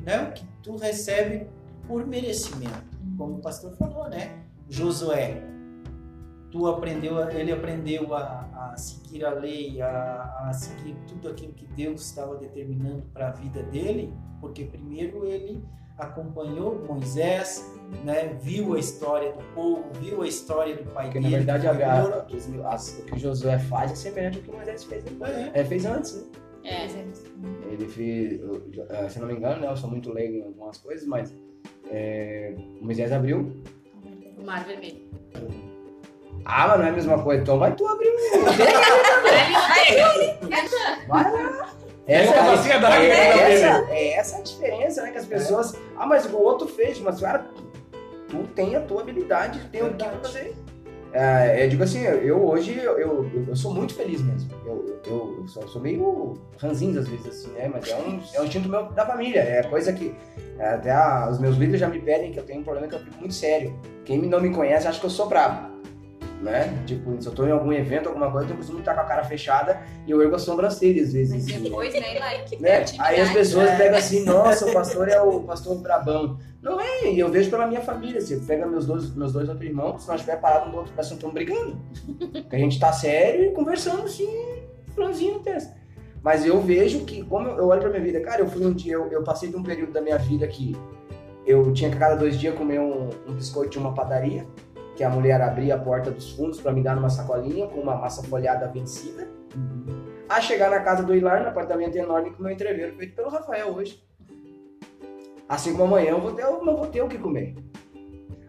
né, o que tu recebe por merecimento como o pastor falou né Josué tu aprendeu ele aprendeu a, a seguir a lei a, a seguir tudo aquilo que Deus estava determinando para a vida dele porque primeiro ele acompanhou Moisés né viu a história do povo viu a história do pai Porque dele na verdade a, o que Josué faz é semelhante ao que Moisés fez depois. É. É, fez antes, né? É, Ele fez, eu- se não me engano, né, eu sou muito leigo em algumas coisas, mas é, o Moisés abriu. o Mar Vermelho. Ah, mas não é a mesma coisa, então vai tu abrir um. Vai lá. Essa é, ele dá essa, é essa a diferença, né? Que as pessoas. Ah, mas o outro fez, mas cara, tu tem a tua habilidade, tu tem o que fazer. É, eu digo assim, eu hoje eu, eu, eu sou muito feliz mesmo. Eu, eu, eu sou, sou meio ranzinho às vezes, assim, né? Mas é um, é um instinto meu da família. É coisa que é, até a- os meus líderes já me pedem que eu tenho um problema que eu fico muito sério. Quem não me conhece acha que eu sou brabo. Né? Tipo, se eu tô em algum evento, alguma coisa, eu costumo estar com a cara fechada e eu ergo a sobrancelha às vezes. Mas assim. depois, né? Que Né? criatividade. Aí as pessoas É. pegam assim, nossa, o pastor é o pastor brabão. Não é, e eu vejo pela minha família. Você pega meus dois, meus dois outros irmãos, se nós estiver parado um do outro, parece que estamos brigando. Porque a gente tá sério e conversando assim, franzinho no texto. Mas eu vejo que, como eu olho pra minha vida, cara, eu fui um dia, eu, eu passei de um período da minha vida que eu tinha que a cada dois dias comer um, um biscoito de uma padaria, que a mulher abria a porta dos fundos pra me dar numa sacolinha com uma massa folhada vencida a chegar na casa do Hilar, no apartamento enorme com o meu entreveiro feito pelo Rafael hoje. Assim como amanhã eu vou ter, eu não vou ter o que comer.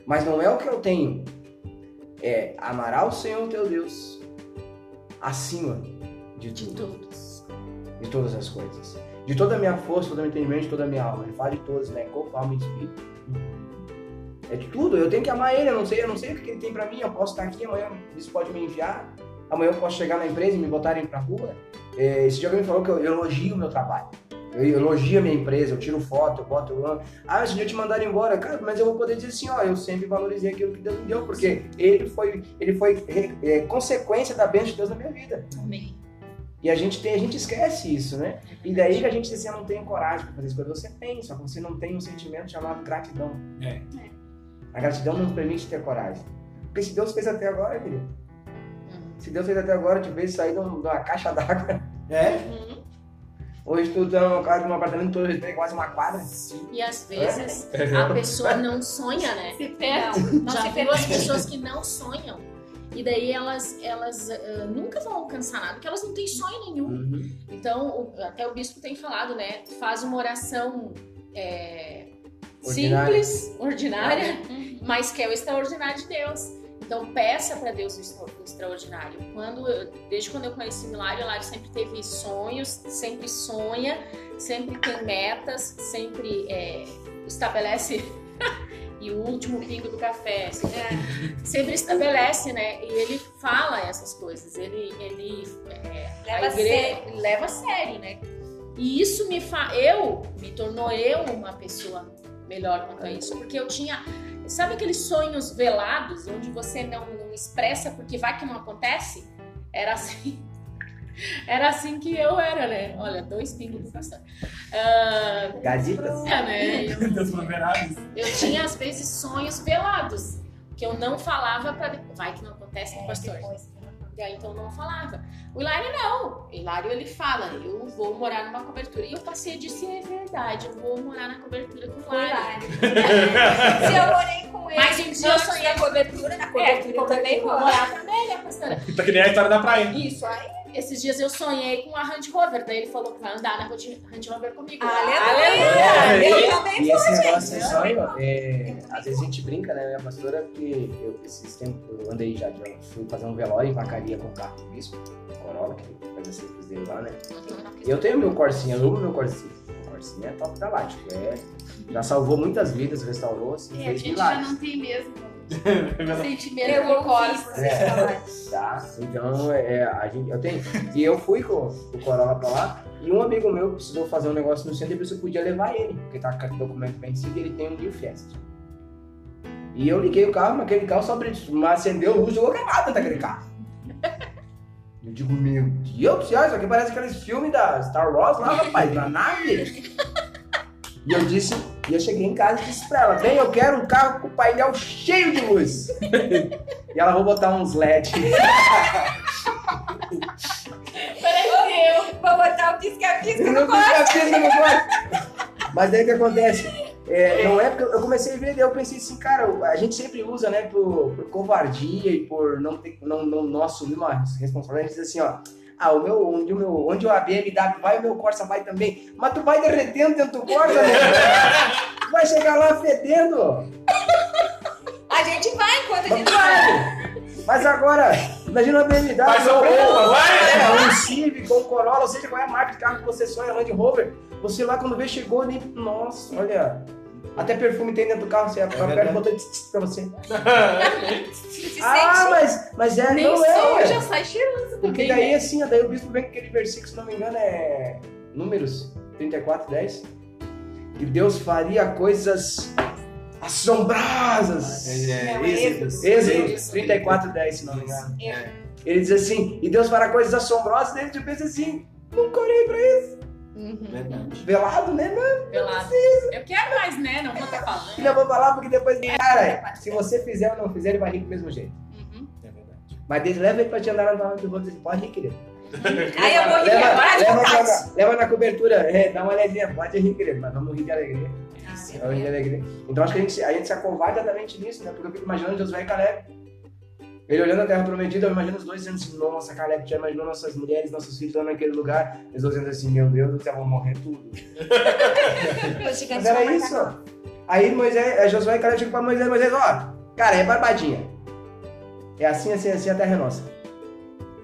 Mas não é o que eu tenho. É amar o Senhor teu Deus acima de De todos. de todas as coisas. De toda a minha força, todo o meu entendimento, de toda a minha alma. Ele fala de todos, né? Corpo, alma e espírito. É de tudo. Eu tenho que amar ele. Eu não sei, eu não sei o que ele tem pra mim. Eu posso estar aqui amanhã, isso pode me enviar. Amanhã eu posso chegar na empresa e me botarem pra rua. É, esse dia alguém me falou que eu, eu elogio o meu trabalho. Eu elogio a minha empresa, eu tiro foto, eu boto. Eu... Ah, esse dia te mandaram embora, cara, mas eu vou poder dizer assim, ó, eu sempre valorizei aquilo que Deus me deu, porque ele foi, ele foi é, consequência da bênção de Deus na minha vida. Amém. E a gente tem, a gente esquece isso, né? E daí que a gente diz assim, eu não tenho coragem pra fazer as coisas. Você tem, só que você não tem um sentimento chamado gratidão. É. A gratidão não permite ter coragem. Porque se Deus fez até agora, querido, Uhum. se Deus fez até agora, te fez sair de um- de uma caixa d'água. é Uhum. Hoje tu tá numa casa, num apartamento todo respeito, quase uma quadra. E às vezes É. a pessoa não sonha, né? Se perde. Não, não Já se viu as pessoas que não sonham. E daí elas, elas ah, nunca vão alcançar nada, porque elas não têm sonho nenhum. Então, o- até o bispo tem falado, né? Faz uma oração é, Ordinária. simples, ordinária, Uhum. Mas que é o extraordinário de Deus. Então peça para Deus o extra- o extraordinário. Quando desde quando eu conheci o Milário, Hilário sempre teve sonhos, sempre sonha, sempre tem metas, sempre é, estabelece e o último pingo do café, assim, sempre estabelece, né? E ele fala essas coisas. Ele ele é, Leva a igreja leva a sério, né? E isso me fa eu me tornou eu uma pessoa melhor quanto a isso, porque eu tinha sabe aqueles sonhos velados onde você não, não expressa porque vai que não acontece? Era assim. Era assim que eu era, né? Olha, dois pingos do pastor. Ah, Gaditas. é, né? Eu, Das eu tinha às vezes sonhos velados que eu não falava para vai que não acontece, É, pastor? depois. E aí, então não falava. O Hilário não. O Hilário ele fala, eu vou morar numa cobertura. E eu passei e disse, é verdade, eu vou morar na cobertura com o Hilário. lá. Se eu morei com ele Mas dia eu sonhei- da cobertura, na cobertura eu também vou vou. morar também, né, pastora? Tá que nem a história da praia. Isso aí. Esses dias eu sonhei com a Range Rover, daí ele falou que vai andar na Range Range Rover comigo. Aleluia! Eu também E esse negócio de sonho, é, às vezes a gente brinca, né, minha pastora, porque eu, esses tempos, eu andei já, já fui fazer um velório em vacaria com o carro do bispo, Corolla, que faz as simples dele lá, né. E eu tenho meu Corsinha, eu amo meu Corsinha. Marcinho é top galáctico. É, já salvou muitas vidas, restaurou, assim, É, a fez gente já milagres. não tem mesmo É sentimento Eu vocês falarem. Tá? Então, é, a gente, eu tenho. E eu fui com o Corolla pra lá, e um amigo meu precisou fazer um negócio no centro e eu podia levar ele, porque tá com o documento vencido e ele tem um New Fiesta. E eu liguei o carro, mas aquele carro só acendeu luz, jogou granada dentro daquele carro. Eu digo, meu Deus do céu, isso aqui parece aqueles filmes da Star Wars lá, rapaz, na nave. E eu disse, e eu cheguei em casa e disse pra ela, bem, eu quero um carro com painel cheio de luz. e ela, vou botar uns LED. Pareceu. Vou botar o pisca-pisca Eu no eu não gosto. Mas daí o que acontece? É, não é porque eu comecei a ver, daí eu pensei assim, cara, a gente sempre usa, né, por, por covardia e por não, ter, não, não, não assumir uma responsabilidade, a gente diz assim, ó, ah, o meu, onde, o meu, onde a BMW vai, o meu Corsa vai também. Mas tu vai derretendo dentro do Corsa, né? Tu vai chegar lá fedendo. A gente vai enquanto a gente vai. Mas agora, imagina uma BMW. Vai sofrer, mas vai. É, um Civic, um Corolla, ou seja, qual é a marca de carro que você sonha, Land Rover. Você lá quando vê, chegou ali, nossa, olha. Até perfume tem dentro do carro, você aperta verdade. e botou tss, tss pra você. se Ah, sente. mas, mas é, Nem não é. já sai Porque também, daí né? assim, daí o bispo vem com aquele versículo, se não me engano, é Números 34, 10. E Deus faria coisas assombrosas. É, Não, Êxodos. Êxodo 34, 10, se não me engano. É. Ele diz assim, e Deus fará coisas assombrosas, daí tu pensa assim, nunca orei pra isso. Uhum. Verdade. Velado, né, mano? Pelado. Eu quero mais, né? Não vou estar falando. Não vou falar porque depois, cara, se você fizer ou não fizer, ele vai rir do mesmo jeito. Uhum. É verdade. Mas Deus leva ele pra te andar na mão do outro, pode rir, querido. Aí eu vou rir leva, agora de leva, na, leva na cobertura, é, dá uma olhadinha, pode rir, querido, mas vamos rir de alegria. Ah, Vamos rir de alegria. Então acho que a gente, se- a gente se acovarda exatamente nisso, né? Porque eu fico imaginando Josué e Caleb. Ele olhando a terra prometida, eu imagino os dois dizendo assim, nossa, Caleb, já imaginou nossas mulheres, nossos filhos lá naquele lugar? Eles dois dizendo assim, meu Deus do céu, vão morrer tudo. Mas era isso. cá. Aí Moisés, é, Josué e Caleb chegam pra Moisés, Moisés, ó, cara, é barbadinha. É assim, assim, assim, a terra é nossa.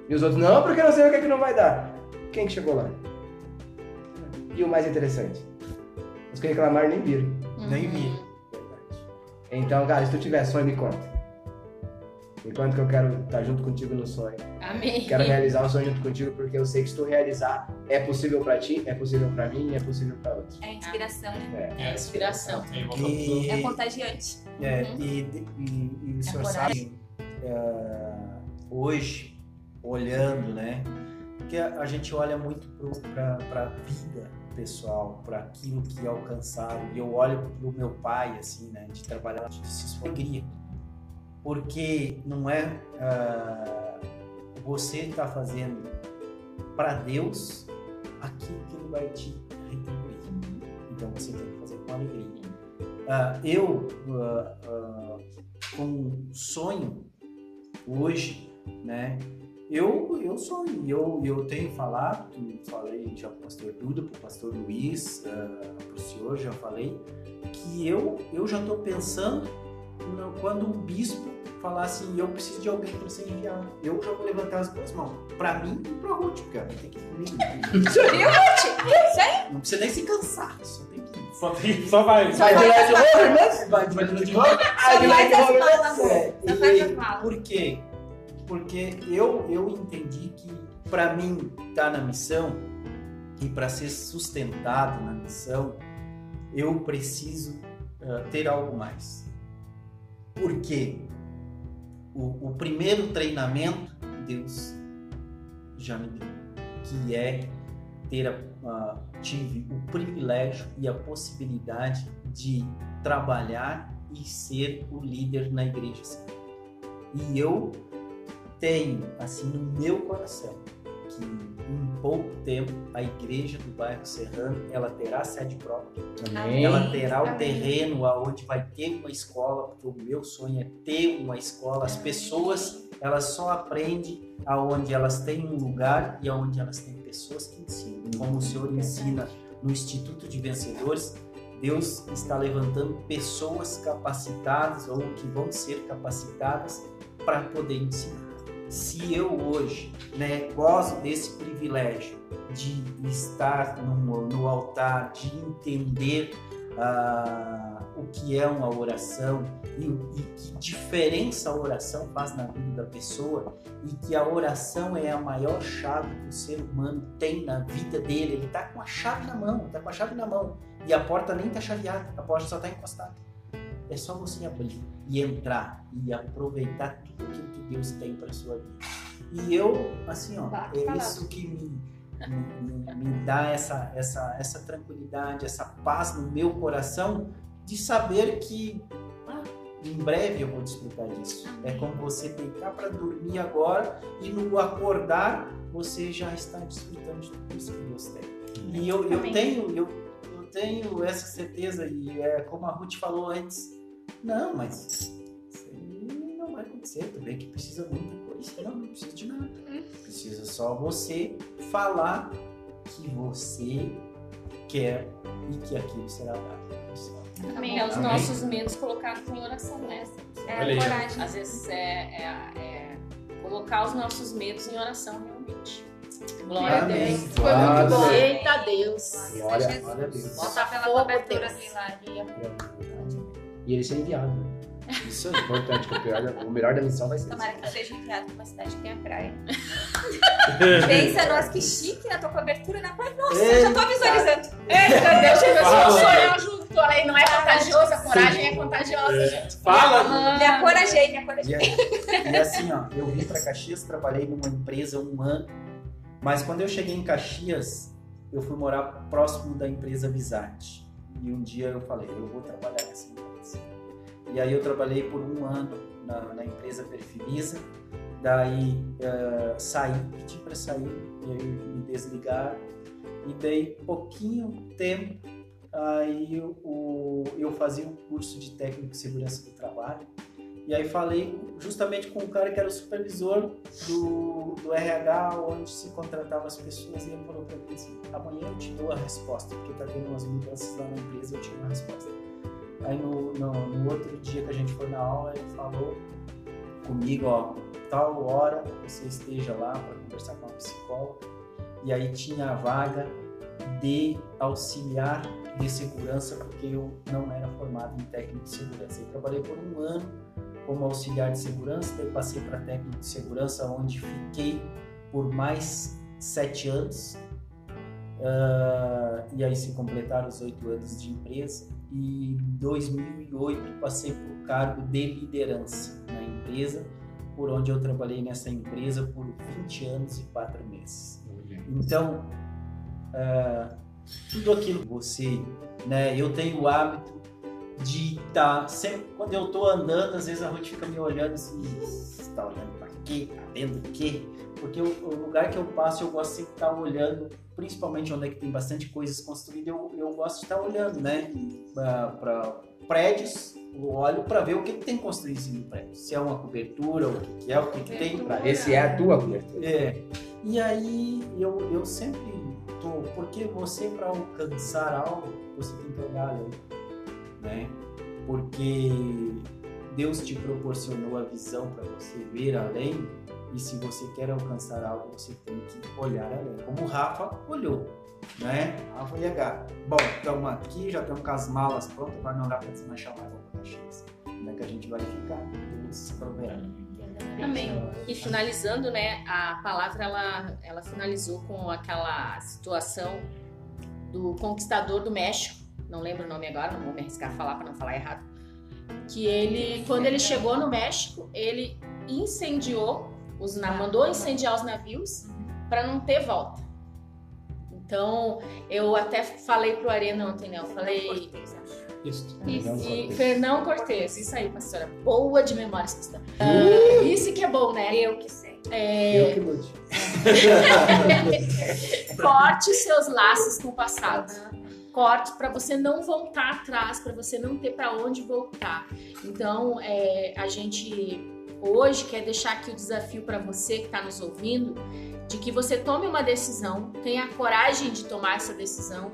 E os outros, não, porque não sei o que, é que não vai dar. Quem que chegou lá? E o mais interessante, os que reclamaram nem viram. Nem vi. Uhum. Verdade. Então, cara, se tu tiver sonho, me conta. Conta que eu quero estar junto contigo no sonho. Amém. Quero realizar o sonho junto contigo, porque eu sei que se tu realizar, é possível pra ti, é possível pra mim e é possível pra outros. É inspiração, né? É. É inspiração. Pro- E, É contagiante. é, Uhum. e, e, e o senhor coragem. sabe, é, hoje, olhando, né? Porque a, a gente olha muito para a vida pessoal, para aquilo que alcançaram. E eu olho pro meu pai, assim, né? De trabalhar, de se alegria. Porque não é ah, você está fazendo para Deus aquilo que Ele vai te retribuir. Então você tem que fazer com alegria. Ah, eu, ah, ah, com um sonho hoje, né? Eu, eu sonho, eu, eu tenho falado, falei já para o pastor Duda, para o pastor Luiz, para o senhor já falei, que eu, eu já estou pensando quando o bispo falar assim, eu preciso de alguém para ser enviado. Eu já vou levantar as duas mãos, para mim e para Ruth, porque ela tem que ir comigo. Viu, Ruth? Isso aí. Não precisa nem se cansar, só tem que ir. Só, tem- só vai. Vai de Land Rover mesmo? Vai de Vai Land de de Só as Rover malas, mesmo? amor. É. Só E-. Por quê? Porque eu, eu entendi que para mim estar na missão e para ser sustentado na missão, eu preciso ah, ter algo mais. Por quê? O, o primeiro treinamento Deus já me deu, que é ter tive o privilégio e a possibilidade de trabalhar e ser o líder na igreja. E eu tenho, assim, no meu coração, que em pouco tempo a igreja do bairro Serrano, ela terá sede própria. Amém. Ela terá o Amém. terreno aonde vai ter uma escola, porque o meu sonho é ter uma escola. As pessoas, elas só aprendem aonde elas têm um lugar e aonde elas têm pessoas que ensinam. Como o Senhor ensina no Instituto de Vencedores, Deus está levantando pessoas capacitadas ou que vão ser capacitadas para poder ensinar. Se eu hoje né, gozo desse privilégio de estar no, no altar, de entender ah, o que é uma oração e, e que diferença a oração faz na vida da pessoa e que a oração é a maior chave que o ser humano tem na vida dele. Ele está com a chave na mão, está com a chave na mão e a porta nem está chaveada, a porta só está encostada. É só você abrir e entrar e aproveitar tudo aquilo que Deus tem para sua vida. E eu, assim, ó, Tá, é isso que me, me, me dá essa, essa, essa tranquilidade, essa paz no meu coração de saber que ah, em breve eu vou desfrutar disso. É como você deitar para dormir agora e no acordar você já está desfrutando de tudo isso que Deus tem. E eu, eu tenho eu tenho essa certeza e é como a Ruth falou antes. Não, mas isso aí não vai acontecer. Tu vê que precisa muita coisa. Não, não precisa de nada. Precisa só você falar que você quer e que aquilo será dado. Amém. É os Amém. nossos medos colocados em oração, né? É Olha aí. coragem. Às vezes é, é- é colocar os nossos medos em oração, realmente. Glória a Deus. Foi muito bom. Glória. Eita Deus. Glória, glória a Deus. Bota Só pela fogo, cobertura Deus. de- E ele ser enviado. né? Isso aí. Importante, que o melhor, o melhor da missão vai ser Tomara isso. que seja enviado pra uma cidade que tenha praia. Pensa, nós que chique na tua cobertura na praia. Nossa, eu já tô visualizando. Eita, deixa eu ver se Fala, eu sou eu junto. Olha aí, não é contagiosa, a coragem é contagiosa, gente. Fala! Me acorajei, me acorajei. E, aí- e assim, ó, eu vim para Caxias, trabalhei numa empresa um ano, mas quando eu cheguei em Caxias, eu fui morar próximo da empresa Visart. E um dia eu falei, eu vou trabalhar nessa empresa. E aí eu trabalhei por um ano na, na empresa Perfiliza, daí eh, saí, pedi para sair, e aí me desligaram, e daí pouquinho tempo, aí eu, eu fazia um curso de técnico de segurança do trabalho, e aí falei justamente com o cara que era o supervisor do, do RH, onde se contratava as pessoas, e ele falou para mim assim, amanhã eu te dou a resposta, porque tá tendo umas mudanças lá na empresa, eu te dou a resposta. Aí no, no, no outro dia que a gente foi na aula, ele falou comigo, ó, tal hora você esteja lá para conversar com a psicóloga, e aí tinha a vaga de auxiliar de segurança, porque eu não era formado em técnico de segurança. Eu trabalhei por um ano como auxiliar de segurança, daí passei para técnico de segurança, onde fiquei por mais sete anos. Ah, e aí se completaram os oito anos de empresa. E em 2008 passei para o cargo de liderança na empresa, por onde eu trabalhei nessa empresa por 20 anos e quatro meses. Então, ah, tudo aquilo que você, né? Eu tenho o hábito de estar sempre quando eu tô andando, às vezes a Ruth fica me olhando assim, você tá olhando para quê? Tá vendo o quê? Porque o, o lugar que eu passo, eu gosto sempre de estar olhando, principalmente onde é que tem bastante coisas construídas, eu, eu gosto de estar olhando, né? Para prédios, eu olho para ver o que, que tem construído em cima do prédio. Se é uma cobertura, o que, que é, o que, que tem para Esse é a tua cobertura. é. E aí eu, eu sempre tô. Porque você, para alcançar algo, você tem que olhar além. Né? Porque Deus te proporcionou a visão para você ver além. E se você quer alcançar algo, você tem que olhar além. Como o Rafa olhou. Né? Rafa e H. Bom, estamos aqui, já estamos com as malas prontas, agora não dá para desmanchar mais a Caxias. Onde é que a gente vai ficar? Deus proverá. Amém. E finalizando, né, a palavra ela, ela finalizou com aquela situação do conquistador do México, não lembro o nome agora, não vou me arriscar a falar para não falar errado, que ele, quando ele chegou no México, ele incendiou, os, na- mandou incendiar os navios para não ter volta. Então, eu até falei pro Arena ontem, né, eu falei... Isso. Isso. E Fernão Cortez, isso aí, pastora. Boa de memória cristã. Ah, isso que é bom, né? Eu que sei. É, Eu que lute. corte os seus laços com o passado. Corte para você não voltar atrás, para você não ter para onde voltar. Então, é, a gente hoje quer deixar aqui o desafio para você que está nos ouvindo, de que você tome uma decisão, tenha a coragem de tomar essa decisão,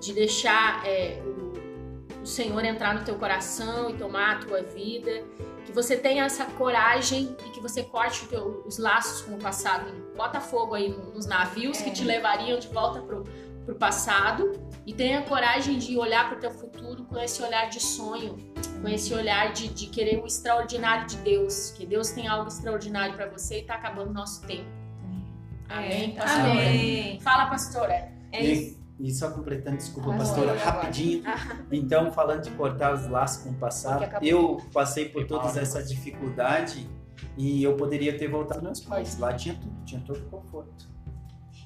de deixar é, o, o Senhor entrar no teu coração e tomar a tua vida. Que você tenha essa coragem e que você corte teu- os laços com o passado. Bota fogo aí nos navios que É. te levariam de volta pro, pro passado. E tenha coragem de olhar pro teu futuro com esse olhar de sonho, com esse olhar de, de querer o extraordinário de Deus. Que Deus tem algo extraordinário para você e tá acabando o nosso tempo. Amém, É. pastora? Amém. Fala, pastora. É isso. E, só completando, desculpa, Ah, pastora, agora. rapidinho. Então, falando de cortar os laços com o passado, eu passei por toda Fala, essa dificuldade e eu poderia ter voltado aos meus pais. Lá tinha tudo, tinha todo o conforto.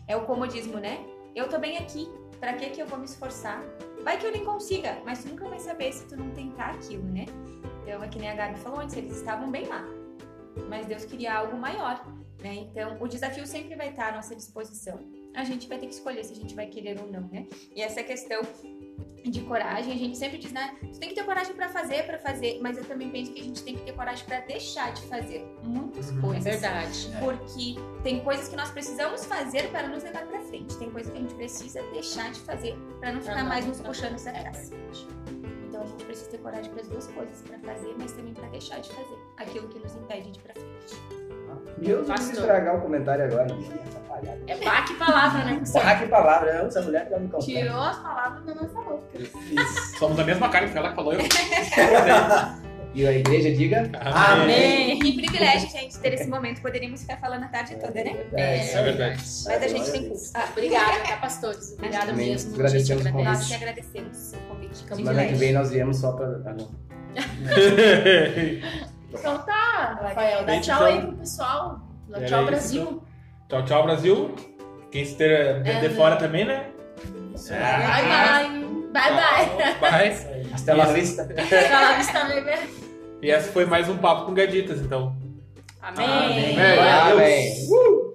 É o comodismo, né? Eu tô bem aqui. Pra que que eu vou me esforçar? Vai que eu nem consiga, mas tu nunca vai saber se tu não tentar aquilo, né? Então é que nem a Gabi falou antes, eles estavam bem lá. Mas Deus queria algo maior, né? Então o desafio sempre vai estar à nossa disposição. A gente vai ter que escolher se a gente vai querer ou não, né? E essa questão de coragem, a gente sempre diz, né? Tu tem que ter coragem pra fazer, pra fazer, mas eu também penso que a gente tem que ter coragem pra deixar de fazer muitas Uhum. É coisas. verdade. Porque tem coisas que nós precisamos fazer para nos levar para frente. Tem coisas que a gente precisa deixar de fazer para não Pra ficar não- mais nos puxando para É trás. verdade. Então a gente precisa ter coragem para as duas coisas, para fazer, mas também para deixar de fazer aquilo que nos impede de ir para frente. Deus vai Pastor. estragar o comentário agora. É baque palavra, né? Porra, que palavra. né? Essa mulher que vai me contar. Tirou as palavras da nossa boca. Isso. Somos da mesma cara que ela que falou. Eu. E a igreja diga... Amém. Que privilégio, gente, ter esse momento. Poderíamos ficar falando a tarde toda, né? É, Isso é verdade. Mas a gente tem culpa. Ah, Obrigada, tá, pastores? Obrigada Amém. mesmo. Agradecemos gente, o Nós convite. que agradecemos o convite. Que Semana que vem nós viemos só pra... Ah, não. Então tá, Rafael, dá tchau aí então- pro pessoal. Dá tchau, isso, Brasil. Tchau, tchau, Brasil. Quem esteja de, de É, fora também, né? Bye, bye. Bye, bye. Bye. Hasta la Isso. vista. Tchau, lá, vista, bebê. E esse foi mais um papo com gaditas, então. Amém. Amém. Amém. Valeu. Uh!